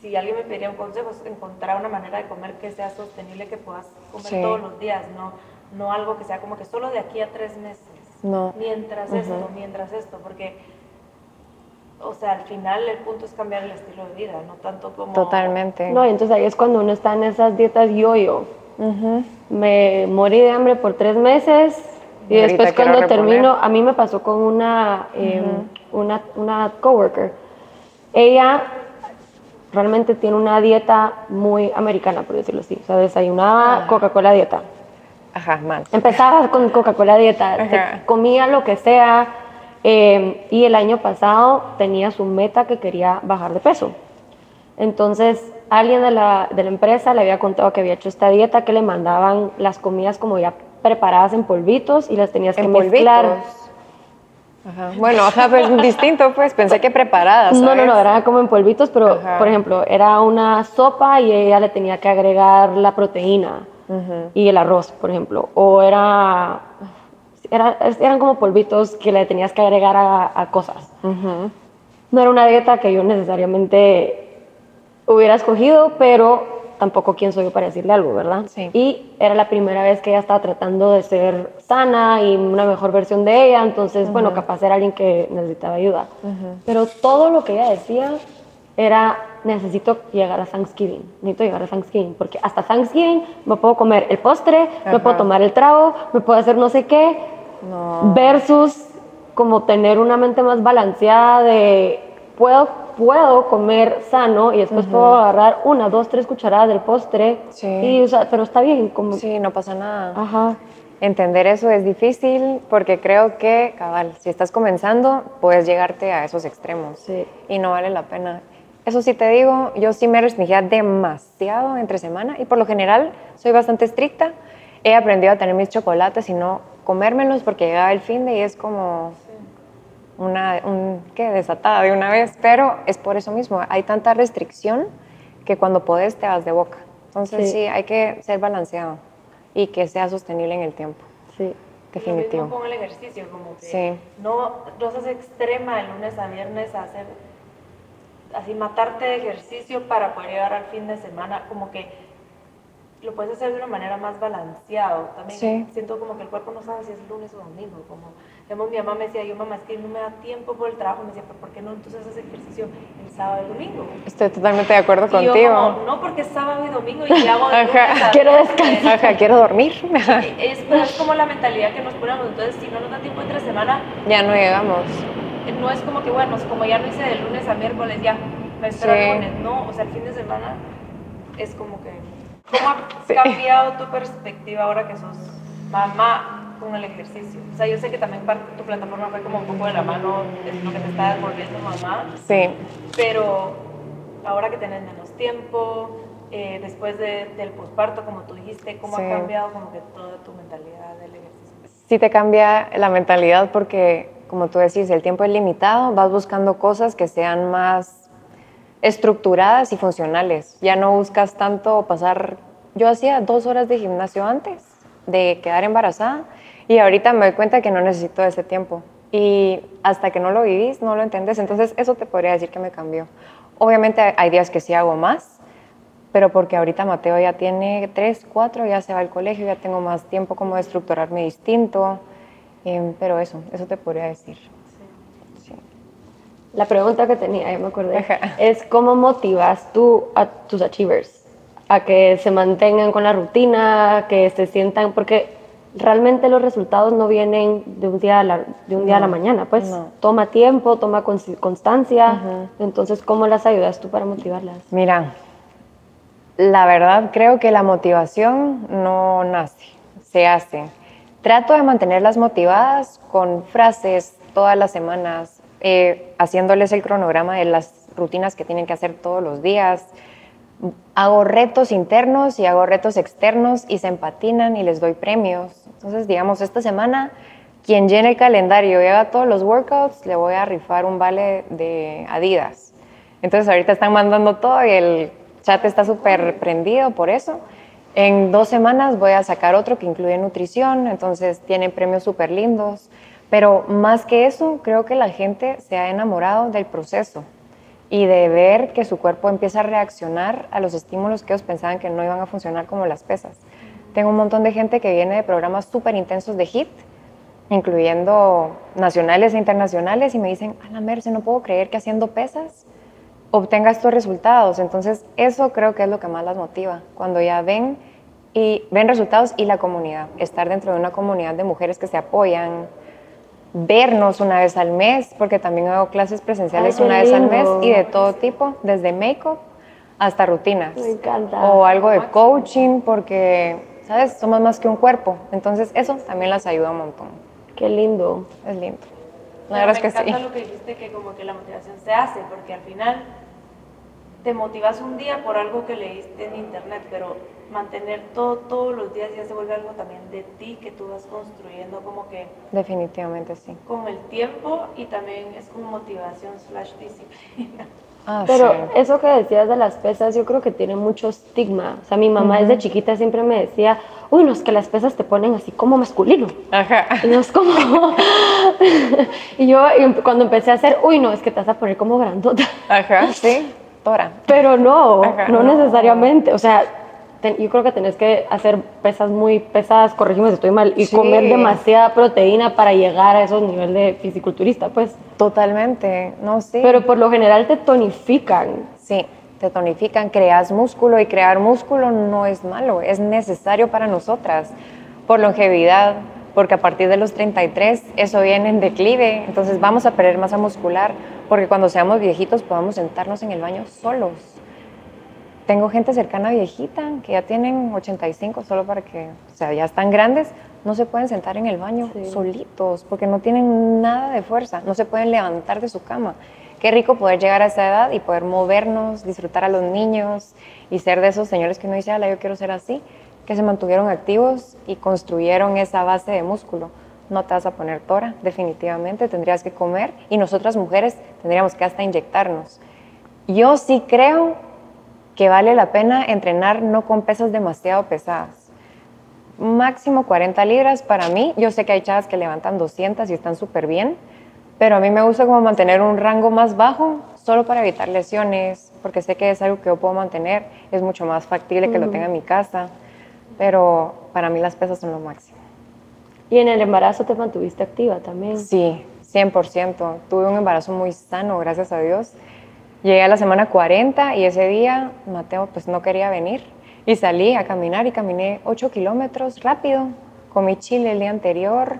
A: si alguien me pediría un consejo, es encontrar una manera de comer que sea sostenible, que puedas comer todos los días, no, no algo que sea como que solo de aquí a tres meses.
D: No.
A: Mientras esto, mientras esto, porque o sea, al final el punto es cambiar el estilo de vida, no tanto como...
D: Totalmente.
B: No, entonces ahí es cuando uno está en esas dietas yo-yo. Me morí de hambre por tres meses y, después cuando termino, a mí me pasó con una, em, una, una coworker. Ella realmente tiene una dieta muy americana, por decirlo así. O sea, desayunaba
D: Ah.
B: Coca-Cola dieta.
D: Ajá, mal.
B: Empezaba con Coca-Cola dieta, se comía lo que sea. eh, y el año pasado tenía su meta que quería bajar de peso. Entonces, alguien de la, de la empresa le había contado que había hecho esta dieta, que le mandaban las comidas como ya preparadas en polvitos y las tenías que
D: En
B: mezclar.
D: polvitos. Ajá. Bueno, ajá, pues <laughs> distinto, pues pensé que preparadas.
B: No, no, no,
D: ¿sabes?
B: era como en polvitos, pero
D: Ajá.
B: por ejemplo, era una sopa y ella le tenía que agregar la proteína
D: Ujú.
B: y el arroz, por ejemplo. O era, era- eran como polvitos que le tenías que agregar a, a cosas.
D: Ujú.
B: No era una dieta que yo necesariamente hubiera escogido, pero tampoco quién soy yo para decirle algo, ¿verdad?
D: Sí.
B: Y era la primera vez que ella estaba tratando de ser sana y una mejor versión de ella, entonces, bueno, capaz era alguien que necesitaba ayuda. Pero todo lo que ella decía era, necesito llegar a Thanksgiving, necesito llegar a Thanksgiving, porque hasta Thanksgiving me puedo comer el postre, me puedo tomar el trago, me puedo hacer no sé qué,
D: No.
B: versus como tener una mente más balanceada de puedo, puedo comer sano y después puedo agarrar una, dos, tres cucharadas del postre.
D: Sí.
B: Y, o sea, pero está bien, como...
D: Sí, no pasa nada.
B: Ajá.
D: Entender eso es difícil porque creo que, cabal, si estás comenzando, puedes llegarte a esos extremos
B: Sí.
D: y no vale la pena. Eso sí te digo, yo sí me restringía demasiado entre semana y por lo general soy bastante estricta. He aprendido a tener mis chocolates y no comérmelos porque llegaba el fin de y es como una, un, ¿qué? Desatada de una vez, pero es por eso mismo, hay tanta restricción que cuando podés te vas de boca. Entonces
B: Sí.
D: sí, hay que ser balanceado y que sea sostenible en el tiempo,
B: Sí.
A: Lo mismo
D: definitivo.
A: con el ejercicio, como que
D: Sí.
A: no, no seas extrema de lunes a viernes a hacer, así matarte de ejercicio para poder llegar al fin de semana, como que lo puedes hacer de una manera más balanceado. También
D: Sí.
A: siento como que el cuerpo no sabe si es lunes o domingo, como digamos, mi mamá me decía, yo mamá, es que no me da tiempo por el trabajo, me decía, pero ¿por qué no entonces haces ejercicio el sábado y el domingo?
D: Estoy totalmente de acuerdo
A: Y yo
D: contigo.
A: como, no porque es sábado y domingo y hago de
D: Ajá.
B: Quiero
A: viernes".
B: descansar.
D: Ajá, quiero dormir.
A: Es, es como la mentalidad que nos ponemos. Entonces, si no nos da tiempo entre semana,
D: ya no llegamos.
A: No es como que, bueno, como ya lo hice de lunes a miércoles, ya me espero
D: Sí.
A: el lunes. No, o sea, el fin de semana es como que. ¿Cómo ha
D: Sí.
A: cambiado tu perspectiva ahora que sos mamá con el ejercicio? O sea, yo sé que también tu plataforma fue como un poco de la mano de lo que te está volviendo mamá,
D: Sí.
A: pero ahora que tenés menos tiempo, eh, después de- del posparto, como tú dijiste, ¿cómo
D: Sí.
A: ha cambiado como que toda tu mentalidad del ejercicio?
D: sí te cambia la mentalidad porque, como tú decís, el tiempo es limitado, vas buscando cosas que sean más estructuradas y funcionales. Ya no buscas tanto pasar... Yo hacía dos horas de gimnasio antes de quedar embarazada y ahorita me doy cuenta que no necesito ese tiempo. Y hasta que no lo vivís, no lo entendés. Entonces, eso te podría decir que me cambió. Obviamente hay días que sí hago más, pero porque ahorita Mateo ya tiene tres, cuatro, ya se va al colegio, ya tengo más tiempo como de estructurarme distinto, em, pero eso, eso te podría decir. Sí.
B: La pregunta que tenía, ya me acordé,
D: Ajá.
B: es cómo motivas tú a tus achievers a que se mantengan con la rutina, que se sientan, porque realmente los resultados no vienen de un día a la, de un día a la
D: No,
B: mañana, pues
D: no.
B: toma tiempo, toma constancia,
D: Ujú.
B: entonces ¿cómo las ayudas tú para motivarlas?
D: Mira, la verdad creo que la motivación no nace, se hace. Trato de mantenerlas motivadas con frases todas las semanas, eh, haciéndoles el cronograma de las rutinas que tienen que hacer todos los días. Hago retos internos y hago retos externos y se empatinan y les doy premios. Entonces, digamos, esta semana, quien llene el calendario y haga todos los workouts, le voy a rifar un vale de Adidas. Entonces, ahorita están mandando todo y el chat está súper prendido por eso. En dos semanas voy a sacar otro que incluye nutrición, entonces tiene premios súper lindos. Pero más que eso, creo que la gente se ha enamorado del proceso y de ver que su cuerpo empieza a reaccionar a los estímulos que ellos pensaban que no iban a funcionar como las pesas. Tengo un montón de gente que viene de programas súper intensos de HIT, incluyendo nacionales e internacionales, y me dicen, a la Merce, no puedo creer que haciendo pesas obtenga estos resultados. Entonces, eso creo que es lo que más las motiva, cuando ya ven y ven resultados y la comunidad, estar dentro de una comunidad de mujeres que se apoyan, vernos una vez al mes, porque también hago clases presenciales
B: Ay,
D: una vez al mes y de todo tipo, desde make-up hasta rutinas.
B: Me encanta.
D: O algo de coaching, porque, ¿sabes? Somos más que un cuerpo. Entonces, eso también las ayuda un montón.
B: Qué lindo.
D: Es lindo.
A: La verdad es que sí. Me encanta lo que dijiste, que como que la motivación se hace, porque al final te motivas un día por algo que leíste en internet, pero mantener todo todos los días ya se vuelve algo también de ti que tú vas construyendo como que
D: definitivamente sí.
A: con el tiempo y también es como motivación slash disciplina.
B: Ah, pero eso que decías de las pesas yo creo que tiene mucho estigma. O sea mi mamá desde chiquita siempre me decía uy no es que las pesas te ponen así como masculino ajá. Y no es como <laughs> y yo cuando empecé a hacer uy no es que te vas a poner como grandota
D: ajá sí <laughs>
B: Pero no no necesariamente o sea yo creo que tenés que hacer pesas muy pesadas, corregime si estoy mal, y comer demasiada proteína para llegar a esos niveles de fisiculturista, pues.
D: Totalmente, no, sí.
B: Pero por lo general te tonifican.
D: Sí, te tonifican, creas músculo y crear músculo no es malo, es necesario para nosotras, por longevidad, porque a partir de los 33 eso viene en declive, entonces vamos a perder masa muscular, porque cuando seamos viejitos podamos sentarnos en el baño solos. Tengo gente cercana viejita que ya tienen 85 solo para que, o sea, ya están grandes, no se pueden sentar en el baño solitos porque no tienen nada de fuerza, no se pueden levantar de su cama. Qué rico poder llegar a esa edad y poder movernos, disfrutar a los niños y ser de esos señores que uno dice, ala, yo quiero ser así, que se mantuvieron activos y construyeron esa base de músculo. No te vas a poner tora, definitivamente, tendrías que comer y nosotras mujeres tendríamos que hasta inyectarnos. Yo sí creo que vale la pena entrenar no con pesas demasiado pesadas. Máximo 40 libras para mí. Yo sé que hay chavas que levantan 200 y están súper bien, pero a mí me gusta como mantener un rango más bajo solo para evitar lesiones, porque sé que es algo que yo puedo mantener, es mucho más factible que lo tenga en mi casa, pero para mí las pesas son lo máximo.
B: ¿Y en el embarazo te mantuviste activa también?
D: Sí, 100%. Tuve un embarazo muy sano, gracias a Dios. Llegué a la semana 40 y ese día Mateo pues no quería venir y salí a caminar y caminé 8 kilómetros rápido. Comí chile el día anterior,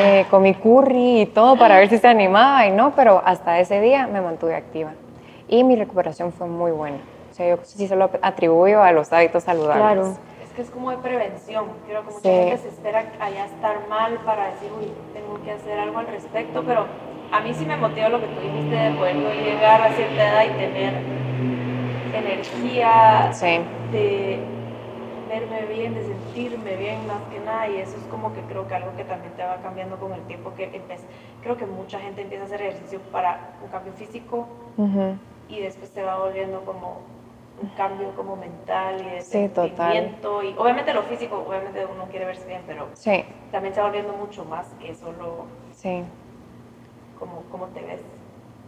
D: eh, comí curry y todo para ver si se animaba y no, pero hasta ese día me mantuve activa y mi recuperación fue muy buena. O sea, yo sí se lo atribuyo a los hábitos saludables.
A: Claro. Es que es como de prevención. Creo que mucha gente se espera allá estar mal para decir, uy, tengo que hacer algo al respecto, pero a mí sí me motiva lo que tú dijiste de poder llegar a cierta edad y tener energía, de verme bien, de sentirme bien más que nada y eso es como que creo que algo que también te va cambiando con el tiempo que creo que mucha gente empieza a hacer ejercicio para un cambio físico y después te va volviendo como un cambio como mental y de sentimiento y obviamente lo físico obviamente uno quiere verse bien pero también se va volviendo mucho más que solo
D: sí
A: cómo, te ves.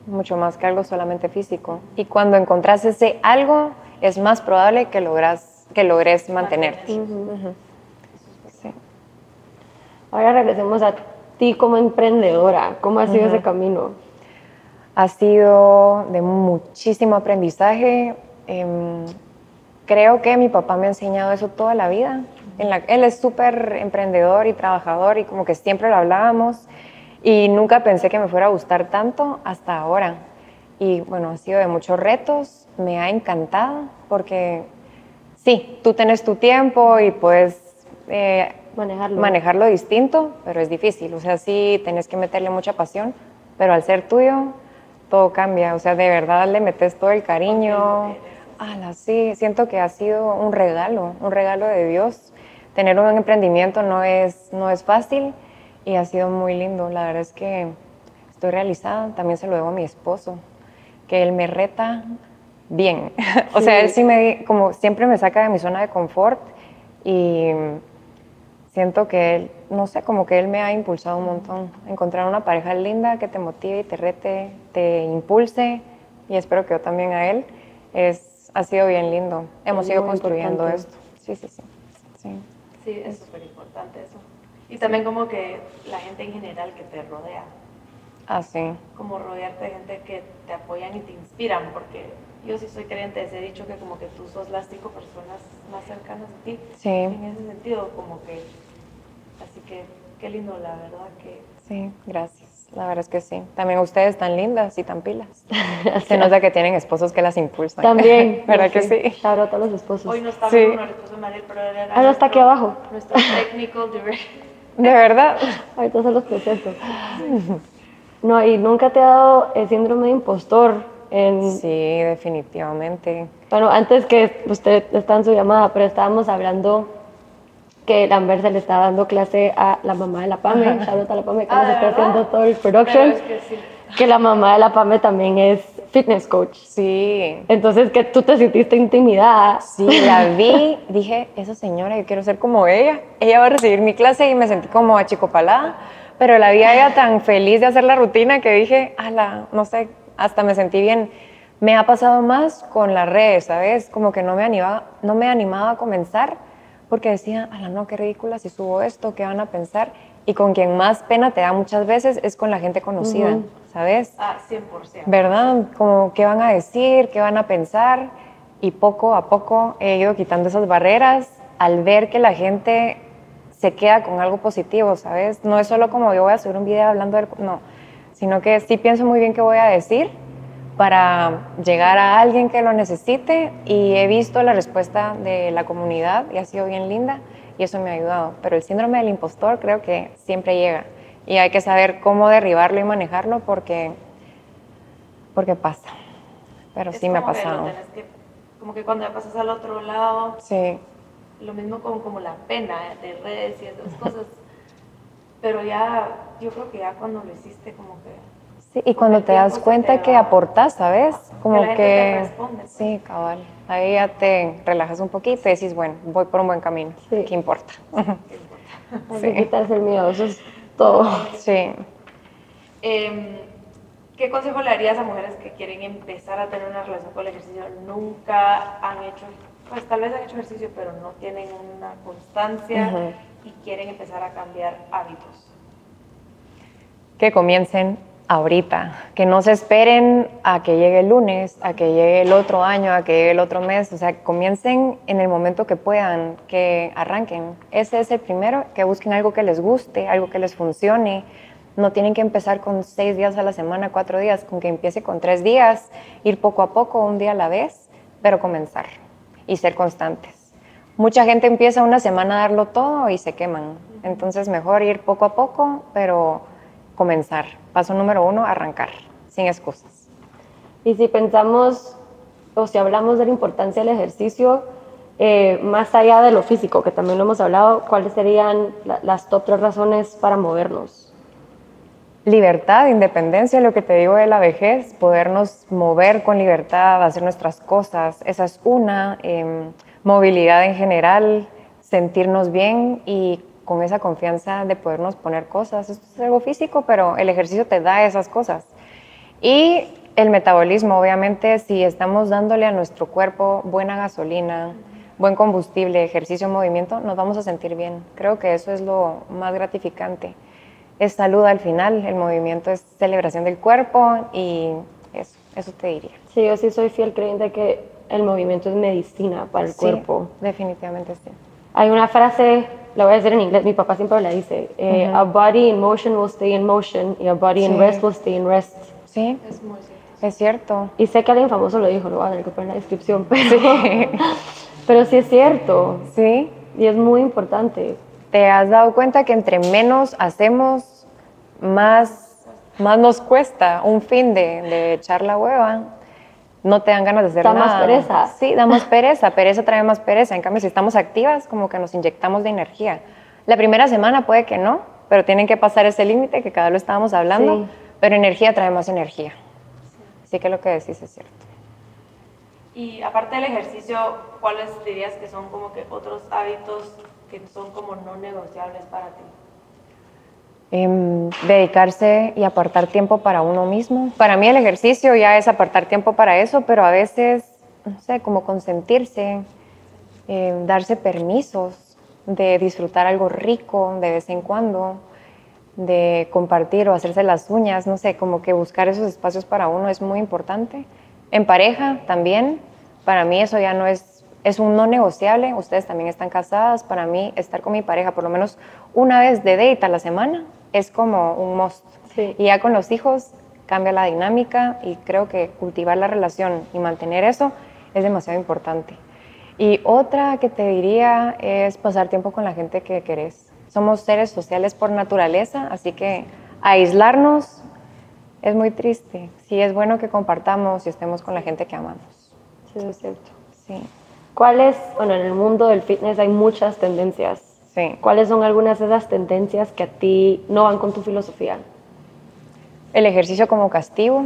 D: Mucho más que algo solamente físico. Y cuando encontrás ese algo, es más probable que, logras, que logres mantenerte.
B: Ahora regresemos a ti como emprendedora. ¿Cómo ha sido ese camino?
D: Ha sido de muchísimo aprendizaje. Em, creo que mi papá me ha enseñado eso toda la vida. él es súper emprendedor y trabajador y como que siempre lo hablábamos. Y nunca pensé que me fuera a gustar tanto hasta ahora. Y bueno, ha sido de muchos retos, me ha encantado porque sí, tú tienes tu tiempo y puedes eh, manejarlo. manejarlo distinto, pero es difícil. O sea, sí, tenés que meterle mucha pasión, pero al ser tuyo, todo cambia. O sea, de verdad le metes todo el cariño. Ah, sí, siento que ha sido un regalo, un regalo de Dios. Tener un emprendimiento no es, no es fácil y ha sido muy lindo. La verdad es que estoy realizada. También se lo debo a mi esposo, que él me reta bien. <laughs> o sea, él sí me, como siempre me saca de mi zona de confort y siento que él, no sé, como que él me ha impulsado un montón. Encontrar una pareja linda que te motive y te rete, te impulse y espero que yo también a él, es, ha sido bien lindo. Hemos ido construyendo esto. Sí, sí, sí.
A: Sí, sí es súper importante eso. Y también como que la gente en general que te rodea.
D: Ah, sí.
A: Como rodearte de gente que te apoyan y te inspiran, porque yo sí soy creyente de ese dicho que como que tú sos las cinco personas más cercanas a ti.
D: Sí.
A: En ese sentido, como que, así que qué lindo, la verdad que...
D: Sí, gracias. La verdad es que sí. También ustedes tan lindas y tan pilas. <laughs> Se nota que tienen esposos que las impulsan.
B: También. <laughs>
D: ¿Verdad que sí?
B: Claro, a todos los esposos.
A: Hoy no está
D: Sí.
A: el esposo de Mariel, pero era
B: Ah, no, está aquí abajo.
A: Nuestro technical director.
D: De verdad. <laughs>
B: Ahorita se los presento. No, y nunca te ha dado el síndrome de impostor. En,
D: Sí, definitivamente.
B: Bueno, antes que usted está en su llamada, pero estábamos hablando que Lambert se le está dando clase a la mamá de la Pame, out a la Pame, que
A: Ah,
B: nos
A: ¿de
B: está haciendo todo el production,
A: es que sí.
B: que la mamá de la Pame también es fitness coach.
D: Sí.
B: Entonces, que tú te sentiste intimidada.
D: Sí, la vi, <laughs> dije, esa señora, yo quiero ser como ella. Ella va a recibir mi clase y me sentí como achicopalada, pero la vi a ella tan feliz de hacer la rutina que dije, ala, no sé, hasta me sentí bien. Me ha pasado más con las redes, ¿sabes? Como que no me animaba, no me animaba a comenzar porque decía, ala, no, qué ridícula si subo esto, ¿qué van a pensar? Y con quien más pena te da muchas veces es con la gente conocida,
B: Ujú.
D: ¿sabes?
A: Ah, 100%.
D: ¿verdad? Como qué van a decir, qué van a pensar. Y poco a poco he ido quitando esas barreras al ver que la gente se queda con algo positivo, ¿sabes? No es solo como yo voy a subir un video hablando del... No, sino que sí pienso muy bien qué voy a decir para llegar a alguien que lo necesite y he visto la respuesta de la comunidad y ha sido bien linda y eso me ha ayudado. Pero el síndrome del impostor creo que siempre llega y hay que saber cómo derribarlo y manejarlo porque, porque pasa. Pero
A: Es
D: sí me ha pasado.
A: que- como que cuando ya pasas al otro lado,
D: Sí,
A: lo mismo con como la pena de redes y esas cosas. Pero ya, yo creo que ya cuando lo hiciste, como que
D: sí. Y cuando te das cuenta
A: te
D: que aportas, ¿sabes? Como
A: la gente te
D: que...
A: responde.
D: Sí, cabal. Ahí ya te relajas un poquito y decís, bueno, voy por un buen camino.
B: Sí.
D: ¿Qué importa? <laughs>
B: Hay
D: Sí.
B: que quitarse el miedo, eso es todo.
D: Sí.
A: Em, ¿Qué consejo le darías a mujeres que quieren empezar a tener una relación con el ejercicio? Nunca han hecho, pues tal vez han hecho ejercicio, pero no tienen una constancia y quieren empezar a cambiar hábitos.
D: que comiencen ahorita, que no se esperen a que llegue el lunes, a que llegue el otro año, a que llegue el otro mes, o sea, comiencen en el momento que puedan, que arranquen. Ese es el primero, que busquen algo que les guste, algo que les funcione. No tienen que empezar con seis días a la semana, cuatro días, con que empiece con tres días, ir poco a poco, un día a la vez, pero comenzar y ser constantes. Mucha gente empieza una semana a darlo todo y se queman. Entonces mejor ir poco a poco, pero comenzar. Paso número uno, arrancar, sin excusas.
B: Y si pensamos, o si hablamos de la importancia del ejercicio, eh, más allá de lo físico, que también lo hemos hablado, ¿cuáles serían la- las top tres razones para movernos?
D: Libertad, independencia, lo que te digo de la vejez, podernos mover con libertad, hacer nuestras cosas, esa es una. em, movilidad en general, sentirnos bien y con esa confianza de podernos poner cosas. Esto es algo físico, pero el ejercicio te da esas cosas. Y el metabolismo, obviamente, si estamos dándole a nuestro cuerpo buena gasolina, buen combustible, ejercicio, movimiento, nos vamos a sentir bien. Creo que eso es lo más gratificante. Es salud al final, el movimiento es celebración del cuerpo y eso, eso te diría.
B: Sí, yo sí soy fiel creyente que el movimiento es medicina para el
D: Sí,
B: cuerpo.
D: definitivamente sí.
B: Hay una frase, la voy a decir en inglés, mi papá siempre la dice, eh, a body in motion will stay in motion y a body in
D: Sí.
B: rest will stay in rest.
D: Sí,
A: Es muy cierto.
D: es cierto.
B: Y sé que alguien famoso lo dijo, lo voy a tener que poner en la descripción, pero <laughs> pero sí es cierto
D: Sí,
B: y es muy importante.
D: ¿Te has dado cuenta que entre menos hacemos, más, más nos cuesta un fin de, de echar la hueva? No te dan ganas de hacer
B: Da más
D: nada.
B: pereza.
D: Sí, da más pereza. Pereza trae más pereza. En cambio, si estamos activas, como que nos inyectamos de energía. La primera semana puede que no, pero tienen que pasar ese límite que cada vez lo estábamos hablando.
B: Sí.
D: Pero energía trae más energía. Así que lo que decís es cierto.
A: Y aparte del ejercicio, ¿cuáles dirías que son como que otros hábitos que son como no negociables para ti?
D: Em, dedicarse y apartar tiempo para uno mismo. Para mí el ejercicio ya es apartar tiempo para eso, pero a veces, no sé, como consentirse, em, darse permisos de disfrutar algo rico de vez en cuando, de compartir o hacerse las uñas, no sé, como que buscar esos espacios para uno es muy importante. En pareja también, para mí eso ya no es, es un no negociable, ustedes también están casadas, para mí estar con mi pareja por lo menos una vez de date a la semana es como un must, Y ya con los hijos cambia la dinámica y creo que cultivar la relación y mantener eso es demasiado importante. Y otra que te diría es pasar tiempo con la gente que querés. Somos seres sociales por naturaleza, así que aislarnos es muy triste. Sí, es bueno que compartamos y estemos con la gente que amamos.
B: Sí, es cierto. Sí. ¿Cuáles, bueno, en el mundo del fitness hay muchas tendencias.
D: Sí.
B: ¿Cuáles son algunas de esas tendencias que a ti no van con tu filosofía?
D: El ejercicio como castigo,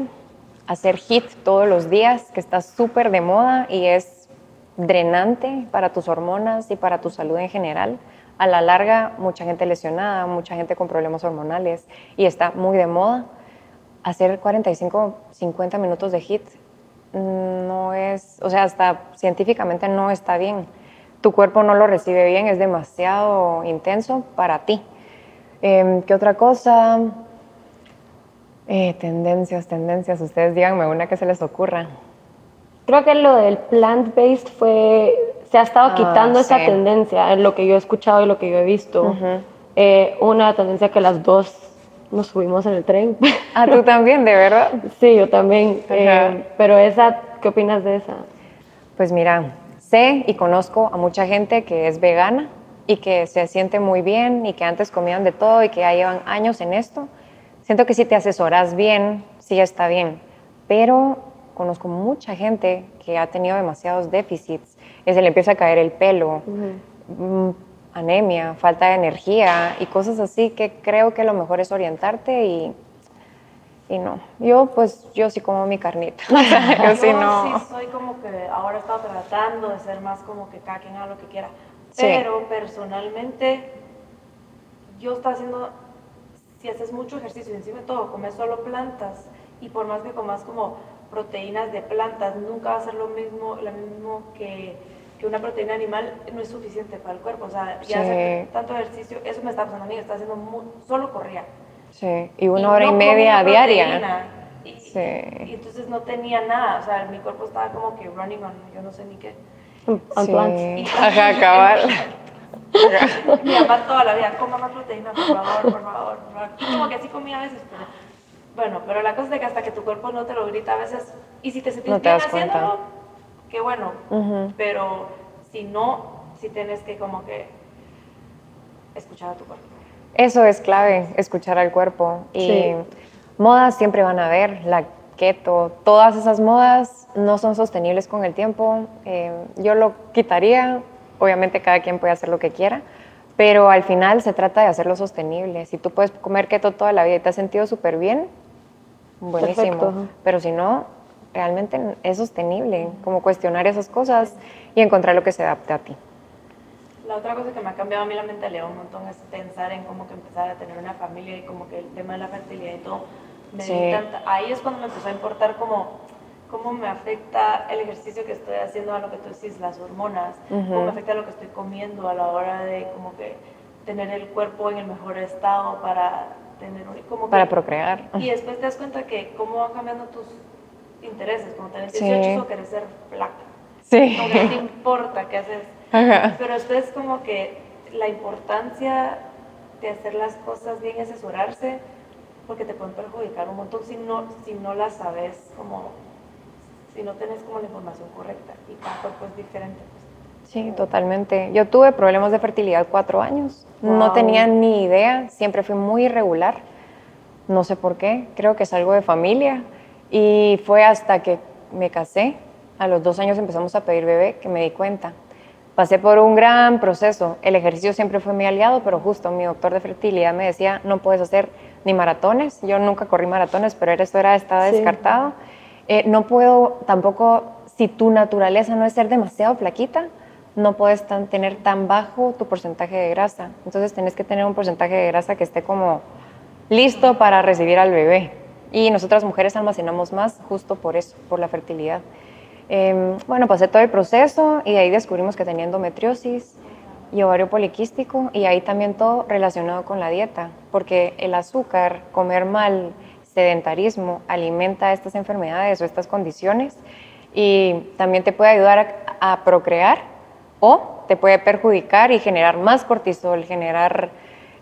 D: hacer HIT todos los días, que está súper de moda y es drenante para tus hormonas y para tu salud en general. A la larga, mucha gente lesionada, mucha gente con problemas hormonales y está muy de moda. Hacer 45, 50 minutos de HIT no es, o sea, hasta científicamente no está bien. Tu cuerpo no lo recibe bien, es demasiado intenso para ti. Em, ¿Qué otra cosa? Eh, tendencias, tendencias. Ustedes díganme una que se les ocurra.
B: Creo que lo del plant-based fue, se ha estado ah, quitando esa tendencia en lo que yo he escuchado y lo que yo he visto. Eh, una tendencia que las dos nos subimos en el tren.
D: Ah, tú <laughs> también, de verdad.
B: sí, yo también. Eh, pero esa, ¿qué opinas de esa?
D: Pues mira, sé y conozco a mucha gente que es vegana y que se siente muy bien y que antes comían de todo y que ya llevan años en esto. Siento que si te asesoras bien, sí está bien, pero conozco mucha gente que ha tenido demasiados déficits, que se le empieza a caer el pelo, mm, anemia, falta de energía y cosas así que creo que lo mejor es orientarte y, y no. Yo pues yo sí como mi carnita. <laughs>
A: yo sí no. Sí soy como que ahora estado tratando de ser más como que cada quien haga lo que quiera, pero personalmente yo estoy haciendo si haces mucho ejercicio y encima de todo comes solo plantas y por más que comas como proteínas de plantas, nunca va a ser lo mismo, lo mismo que, que una proteína animal, no es suficiente para el cuerpo. O sea, ya hacer tanto ejercicio, eso me está pasando a mí, está haciendo solo corría.
D: Sí, y una hora y media diaria.
A: Y, sí. y entonces no tenía nada, o sea, mi cuerpo estaba como que running on, yo no sé ni qué.
B: On sí. plants. <laughs>
D: Ajá, <laughs> acabar. <laughs>
A: Mi mamá toda la vida, coma más proteína, por favor, por favor, por favor. Como que así comía a veces, pero bueno, pero la cosa es que hasta que tu cuerpo no te lo grita a veces, y si te sientes no bien haciéndolo, qué bueno, pero si no, si tienes que como que escuchar a tu cuerpo.
D: Eso es clave, escuchar al cuerpo. Y modas siempre van a haber, la keto, todas esas modas no son sostenibles con el tiempo. Eh, yo lo quitaría, obviamente cada quien puede hacer lo que quiera, pero al final se trata de hacerlo sostenible. Si tú puedes comer keto toda la vida y te has sentido súper bien, buenísimo. Pero si no, realmente es sostenible, como cuestionar esas cosas y encontrar lo que se adapte a ti.
A: La otra cosa que me ha cambiado a mí la mentalidad un montón es pensar en cómo que empezar a tener una familia y como que el tema de la fertilidad y todo. Me encanta. Ahí es cuando me empezó a importar como cómo me afecta el ejercicio que estoy haciendo a lo que tú decís, las hormonas, cómo me afecta lo que estoy comiendo a la hora de como que tener el cuerpo en el mejor estado para tener un, como
D: para procrear.
A: Y después te das cuenta que cómo van cambiando tus intereses, como tenés 18 o querés ser flaca.
D: Sí.
A: Que no te importa qué haces. Pero después como que la importancia de hacer las cosas bien y asesorarse porque te pueden perjudicar un montón si no, si no las sabes como si no tenés como la información correcta y cada cuerpo es diferente. Pues.
D: Sí, totalmente. Yo tuve problemas de fertilidad cuatro años. No tenía ni idea, siempre fui muy irregular. No sé por qué, creo que es algo de familia. Y fue hasta que me casé, a los dos años empezamos a pedir bebé, que me di cuenta. Pasé por un gran proceso. El ejercicio siempre fue mi aliado, pero justo mi doctor de fertilidad me decía, no puedes hacer ni maratones. Yo nunca corrí maratones, pero eso era, estaba descartado. Eh, no puedo tampoco, si tu naturaleza no es ser demasiado flaquita, no puedes tener tan bajo tu porcentaje de grasa. Entonces tienes que tener un porcentaje de grasa que esté como listo para recibir al bebé. Y nosotras mujeres almacenamos más justo por eso, por la fertilidad. Em, bueno, pasé todo el proceso y ahí descubrimos que tenía endometriosis y ovario poliquístico y ahí también todo relacionado con la dieta, porque el azúcar, comer mal, sedentarismo alimenta estas enfermedades o estas condiciones y también te puede ayudar a, procrear o te puede perjudicar y generar más cortisol, generar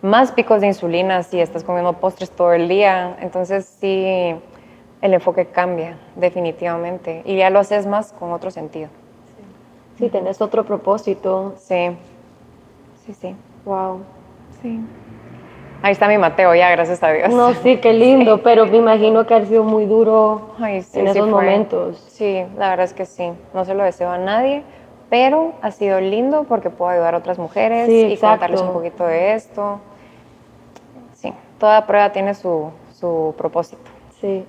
D: más picos de insulina si estás comiendo postres todo el día. Entonces sí, el enfoque cambia definitivamente y ya lo haces más con otro sentido.
B: Sí, tenés otro propósito.
D: Sí, sí, sí.
B: Wow.
D: Sí. Ahí está mi Mateo ya, gracias a Dios.
B: No, sí, qué lindo, pero me imagino que ha sido muy duro en esos momentos.
D: Sí, la verdad es que sí. No se lo deseo a nadie, pero ha sido lindo porque puedo ayudar a otras mujeres y contarles un poquito de esto toda prueba tiene su, su propósito.
B: Sí.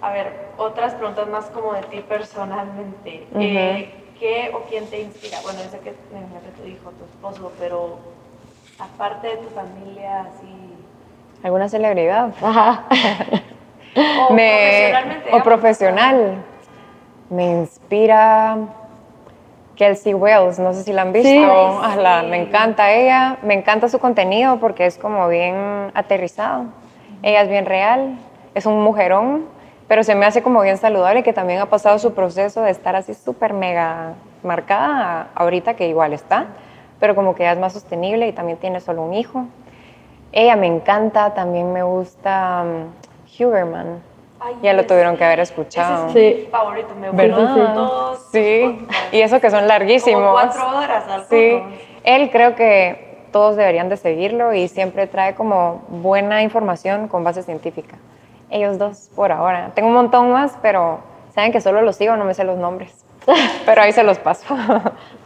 A: A ver, otras preguntas más como de ti personalmente. Eh, ¿Qué o quién te inspira? Bueno, yo sé que me tu hijo, tu esposo, pero aparte de tu familia, así...
D: ¿Alguna celebridad?
A: Ajá. <laughs>
D: o <laughs> profesionalmente. O profesional. Me inspira Kelsey Wells, no sé si la han visto, me encanta ella, me encanta su contenido porque es como bien aterrizado, ella es bien real, es un mujerón, pero se me hace como bien saludable que también ha pasado su proceso de estar así súper mega marcada ahorita que igual está, pero como que ya es más sostenible y también tiene solo un hijo. Ella me encanta, también me gusta um, Huberman, ya lo tuvieron que haber escuchado.
A: Ese es mi favorito, me
D: todos. Sí, y eso que son larguísimos. Como
A: cuatro horas.
D: Sí, él creo que todos deberían de seguirlo y siempre trae como buena información con base científica. Ellos dos por ahora. Tengo un montón más, pero saben que solo los sigo, no me sé los nombres. <laughs> pero ahí se los paso.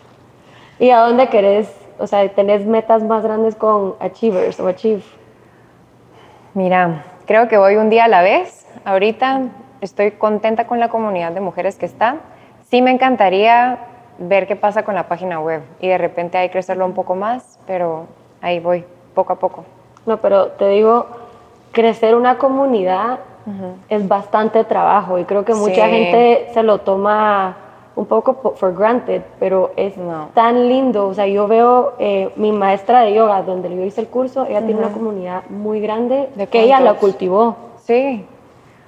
D: <laughs>
B: ¿Y a dónde querés? O sea, ¿tenés metas más grandes con Achievers o Achieve?
D: Mira, creo que voy un día a la vez Ahorita estoy contenta con la comunidad de mujeres que está. Sí me encantaría ver qué pasa con la página web y de repente hay que crecerlo un poco más, pero ahí voy, poco a poco.
B: No, pero te digo, crecer una comunidad es bastante trabajo y creo que mucha gente se lo toma un poco for granted, pero es tan lindo. O sea, yo veo eh, mi maestra de yoga, donde yo hice el curso, ella tiene una comunidad muy grande ¿De que ella la cultivó.
D: Sí.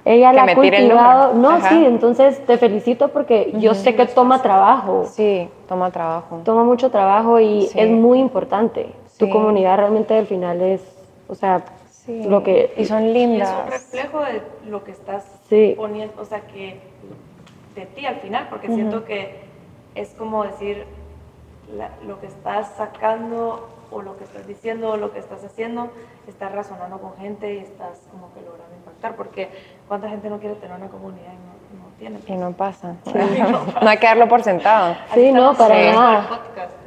B: Ella la ha cultivado. No, sí, entonces te felicito porque yo sé que toma trabajo.
D: Sí, toma trabajo.
B: Toma mucho trabajo y es muy importante. Tu comunidad realmente al final es, o sea, lo que...
D: Y son lindas.
A: es un reflejo de lo que estás poniendo, o sea, que de ti al final, porque siento que es como decir, lo que estás sacando o lo que estás diciendo o lo que estás haciendo, estás razonando con gente y estás como que logrando impactar, porque cuánta gente no quiere tener una comunidad y no, tiene.
D: Y no <laughs> pasa. no, hay que darlo por sentado.
B: Sí, no, para nada.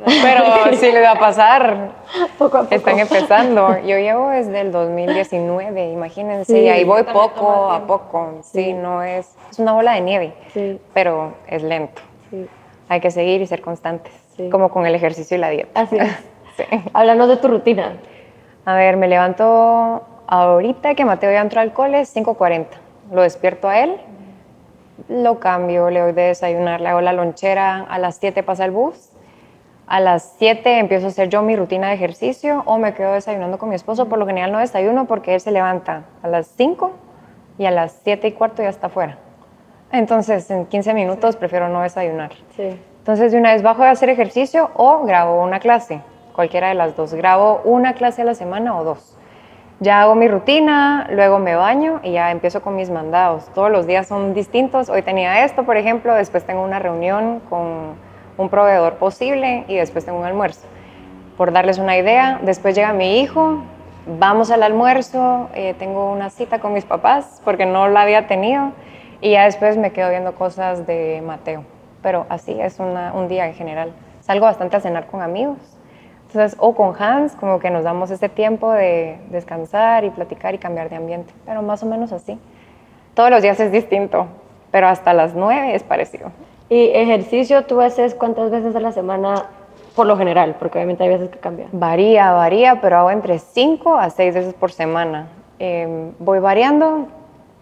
D: Pero <laughs> sí le va a pasar. Poco a poco. Están empezando. Yo llevo desde el 2019, imagínense, y ahí voy poco a poco. Sí. no es, es una bola de nieve, pero es lento. Hay que seguir y ser constantes, como con el ejercicio y la dieta.
B: Así es. <laughs> Háblanos de tu rutina.
D: A ver, me levanto ahorita que Mateo ya entró al cole, 5.40. Lo despierto a él, lo cambio, le doy de desayunar, le hago la lonchera, a las 7 pasa el bus, a las 7 empiezo a hacer yo mi rutina de ejercicio o me quedo desayunando con mi esposo. Por lo general no desayuno porque él se levanta a las 5 y a las 7 y cuarto ya está afuera. Entonces, en 15 minutos prefiero no desayunar.
B: Sí.
D: Entonces, de una vez bajo de hacer ejercicio o grabo una clase cualquiera de las dos. Grabo una clase a la semana o dos. Ya hago mi rutina, luego me baño y ya empiezo con mis mandados. Todos los días son distintos. Hoy tenía esto, por ejemplo, después tengo una reunión con un proveedor posible y después tengo un almuerzo. Por darles una idea, después llega mi hijo, vamos al almuerzo, eh, tengo una cita con mis papás porque no la había tenido y ya después me quedo viendo cosas de Mateo. Pero así es un día en general. Salgo bastante a cenar con amigos entonces, o con Hans, como que nos damos ese tiempo de descansar y platicar y cambiar de ambiente, pero más o menos así. Todos los días es distinto, pero hasta las nueve es parecido.
B: ¿Y ejercicio tú haces cuántas veces a la semana por lo general? Porque obviamente hay veces que cambia.
D: Varía, varía, pero hago entre cinco a seis veces por semana. Em, voy variando,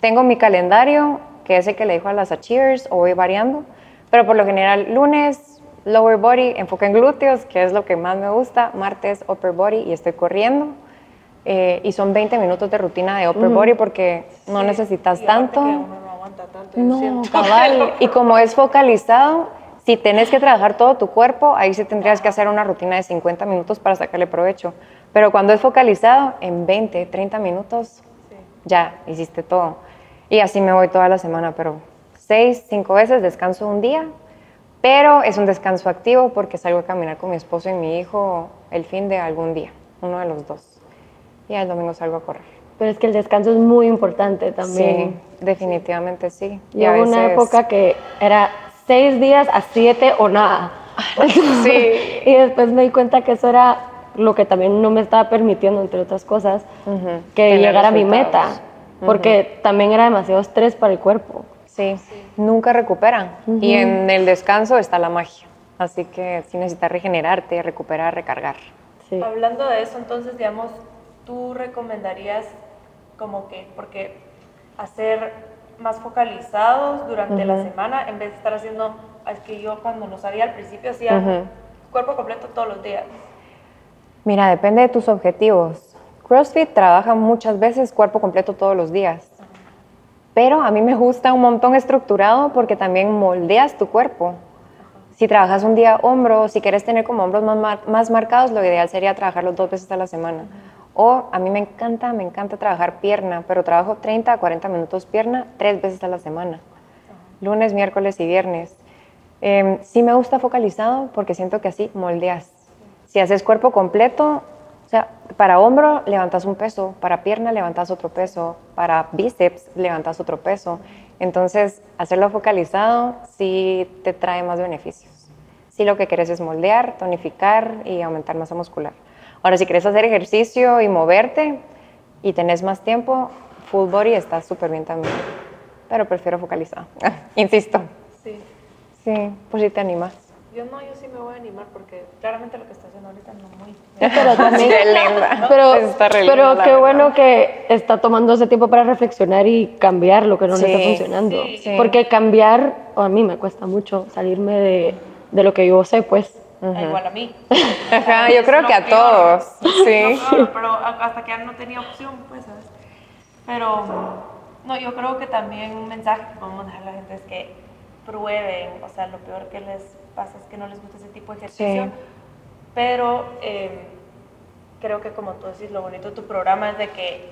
D: tengo mi calendario, que es el que le dijo a las Achievers, o voy variando, pero por lo general lunes, lower body, enfoque en glúteos, que es lo que más me gusta, martes upper body y estoy corriendo. Eh, y son 20 minutos de rutina de upper body porque no necesitas tanto.
A: no aguanta tanto.
D: No, cabal. y como es focalizado, Si tenés que trabajar todo tu cuerpo, ahí sí tendrías que hacer una rutina de 50 minutos para sacarle provecho. Pero cuando es focalizado, en 20, 30 minutos, ya hiciste todo. Y así me voy toda la semana, pero seis, cinco veces descanso un día, pero es un descanso activo porque salgo a caminar con mi esposo y mi hijo el fin de algún día, uno de los dos. Y el domingo salgo a correr.
B: Pero es que el descanso es muy importante también.
D: Sí, definitivamente sí.
B: Y hubo una época que era seis días a siete o nada. <laughs> Sí. y después me di cuenta que eso era lo que también no me estaba permitiendo, entre otras cosas, que llegara a mi meta, porque también era demasiado estrés para el cuerpo.
D: Sí, nunca recuperan. Y en el descanso está la magia. Así que sí necesitas regenerarte, recuperar, recargar.
A: Sí. Hablando de eso, entonces, digamos, tú recomendarías como que, porque hacer más focalizados durante la semana en vez de estar haciendo, es que yo cuando no sabía al principio hacía cuerpo completo todos los días.
D: Mira, depende de tus objetivos. CrossFit trabaja muchas veces cuerpo completo todos los días. Pero a mí me gusta un montón estructurado porque también moldeas tu cuerpo. Si trabajas un día hombro, si quieres tener como hombros más, marcados, lo ideal sería trabajarlos dos veces a la semana. O a mí me encanta, me encanta trabajar pierna, pero trabajo 30 a 40 minutos pierna tres veces a la semana. Lunes, miércoles y viernes. Eh, sí me gusta focalizado porque siento que así moldeas. Si haces cuerpo completo, o sea, para hombro levantas un peso, para pierna levantas otro peso, para bíceps levantas otro peso. Entonces, hacerlo focalizado sí te trae más beneficios. Si lo que quieres es moldear, tonificar y aumentar masa muscular. Ahora, si quieres hacer ejercicio y moverte y tenés más tiempo, full body está súper bien también. Pero prefiero focalizado, <laughs> insisto. Sí. Sí, pues si te animas.
A: Yo no, yo sí me voy a animar porque claramente lo que está haciendo ahorita no muy.
B: Pero
A: también.
B: qué linda. Pero, pero qué bueno que está tomando ese tiempo para reflexionar y cambiar lo que no le está funcionando. Porque cambiar, a mí me cuesta mucho salirme de, de lo que yo sé, pues.
A: Igual a mí.
D: Ajá, yo creo que a todos. <laughs> Sí.
A: pero hasta que ya no tenía opción, pues, ¿sabes? Pero, no, yo creo que también un mensaje que podemos dejar a la gente es que prueben, o sea, lo peor que les pasa es que no les gusta ese tipo de ejercicio, pero em, creo que como tú decís, lo bonito de tu programa es de que,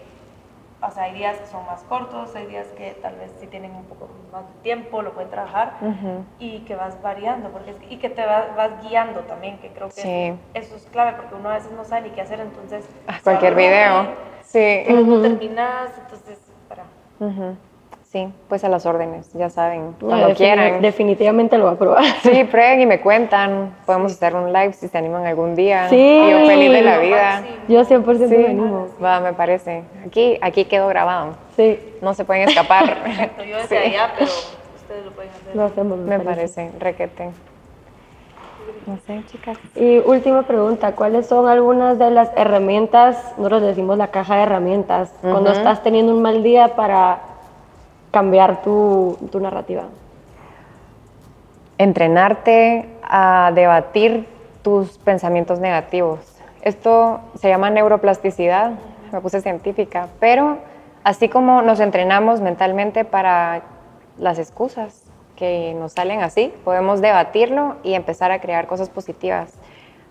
A: o sea, hay días que son más cortos, hay días que tal vez sí tienen un poco más de tiempo, lo pueden trabajar y que vas variando porque y que te vas, vas, guiando también, que creo que eso es clave porque uno a veces no sabe ni qué hacer, entonces...
D: Ah, cualquier video, sí.
A: Uh terminas, entonces, para...
D: Sí, pues a las órdenes, ya saben, cuando quieran.
B: Definitivamente lo voy a probar.
D: Sí, <laughs> prueben y me cuentan. Podemos hacer un live si se animan algún día. Sí. Yo feliz de la vida.
B: Yo 100% me animo.
D: Va, me parece. Aquí, aquí quedó grabado.
B: Sí.
D: No se pueden escapar.
A: Perfecto, <laughs> yo desde allá, pero ustedes lo pueden hacer. Lo
B: hacemos,
D: me, parece. requete. No sé, chicas.
B: Y última pregunta, ¿cuáles son algunas de las herramientas, nosotros decimos la caja de herramientas, cuando estás teniendo un mal día para cambiar tu, tu narrativa?
D: Entrenarte a debatir tus pensamientos negativos. Esto se llama neuroplasticidad, me puse científica, pero así como nos entrenamos mentalmente para las excusas que nos salen así, podemos debatirlo y empezar a crear cosas positivas.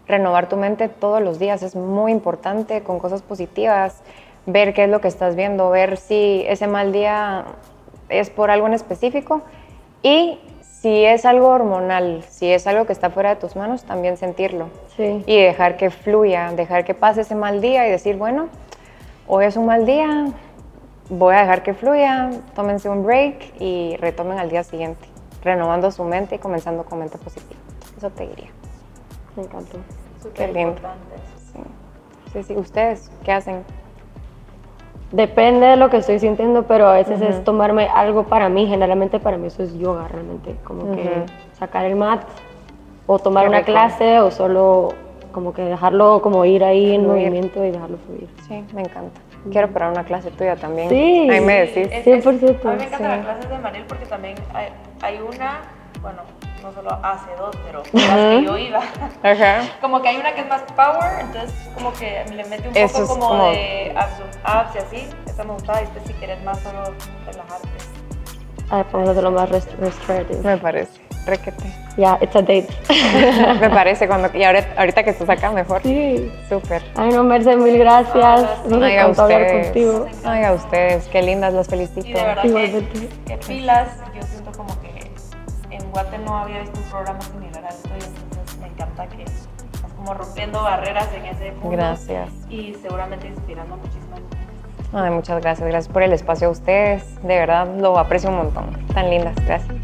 D: Renovar tu mente todos los días es muy importante con cosas positivas, ver qué es lo que estás viendo, ver si ese mal día es por algo en específico y si es algo hormonal, si es algo que está fuera de tus manos, también sentirlo sí. y dejar que fluya, dejar que pase ese mal día y decir, bueno, hoy es un mal día, voy a dejar que fluya, tómense un break y retomen al día siguiente, renovando su mente y comenzando con mente positiva. Eso te diría.
B: Me encantó.
D: Qué lindo. sí, sí. ¿Ustedes qué hacen?
B: Depende de lo que estoy sintiendo, pero a veces es tomarme algo para mí. Generalmente para mí eso es yoga, realmente. Como que sacar el mat o tomar una clase o solo como que dejarlo como ir ahí en movimiento y dejarlo fluir.
D: Sí, me encanta. Quiero probar una clase tuya también. Sí. Ahí me decís.
B: 100%. a mí
A: me encantan las clases de Manil porque también hay, hay una, bueno, no solo hace dos, pero las que yo iba. Ajá. <laughs> Como que hay una que es más power, entonces como que le mete un poco como, de abs, y así. Esa me gustaba y después si quieres más solo relajarte.
B: Ah, de lo más restorative.
D: Me parece. Requete.
B: Ya, it's a date. <laughs>
D: Me parece, cuando, y ahorita, que estás acá, mejor.
B: Sí.
D: Súper.
B: Ay, no, Merce, mil gracias. No me
D: Ay,
B: encantó hablar contigo.
D: Ay, a ustedes, qué lindas, las felicito.
A: Y de verdad que, que, pilas, yo siento como Guate no había visto un programa similar a esto y entonces me encanta que estás como rompiendo barreras en ese punto.
D: Gracias.
A: Y seguramente inspirando muchísimas
D: Ay, muchas gracias, gracias por el espacio a ustedes, de verdad lo aprecio un montón, tan lindas, gracias.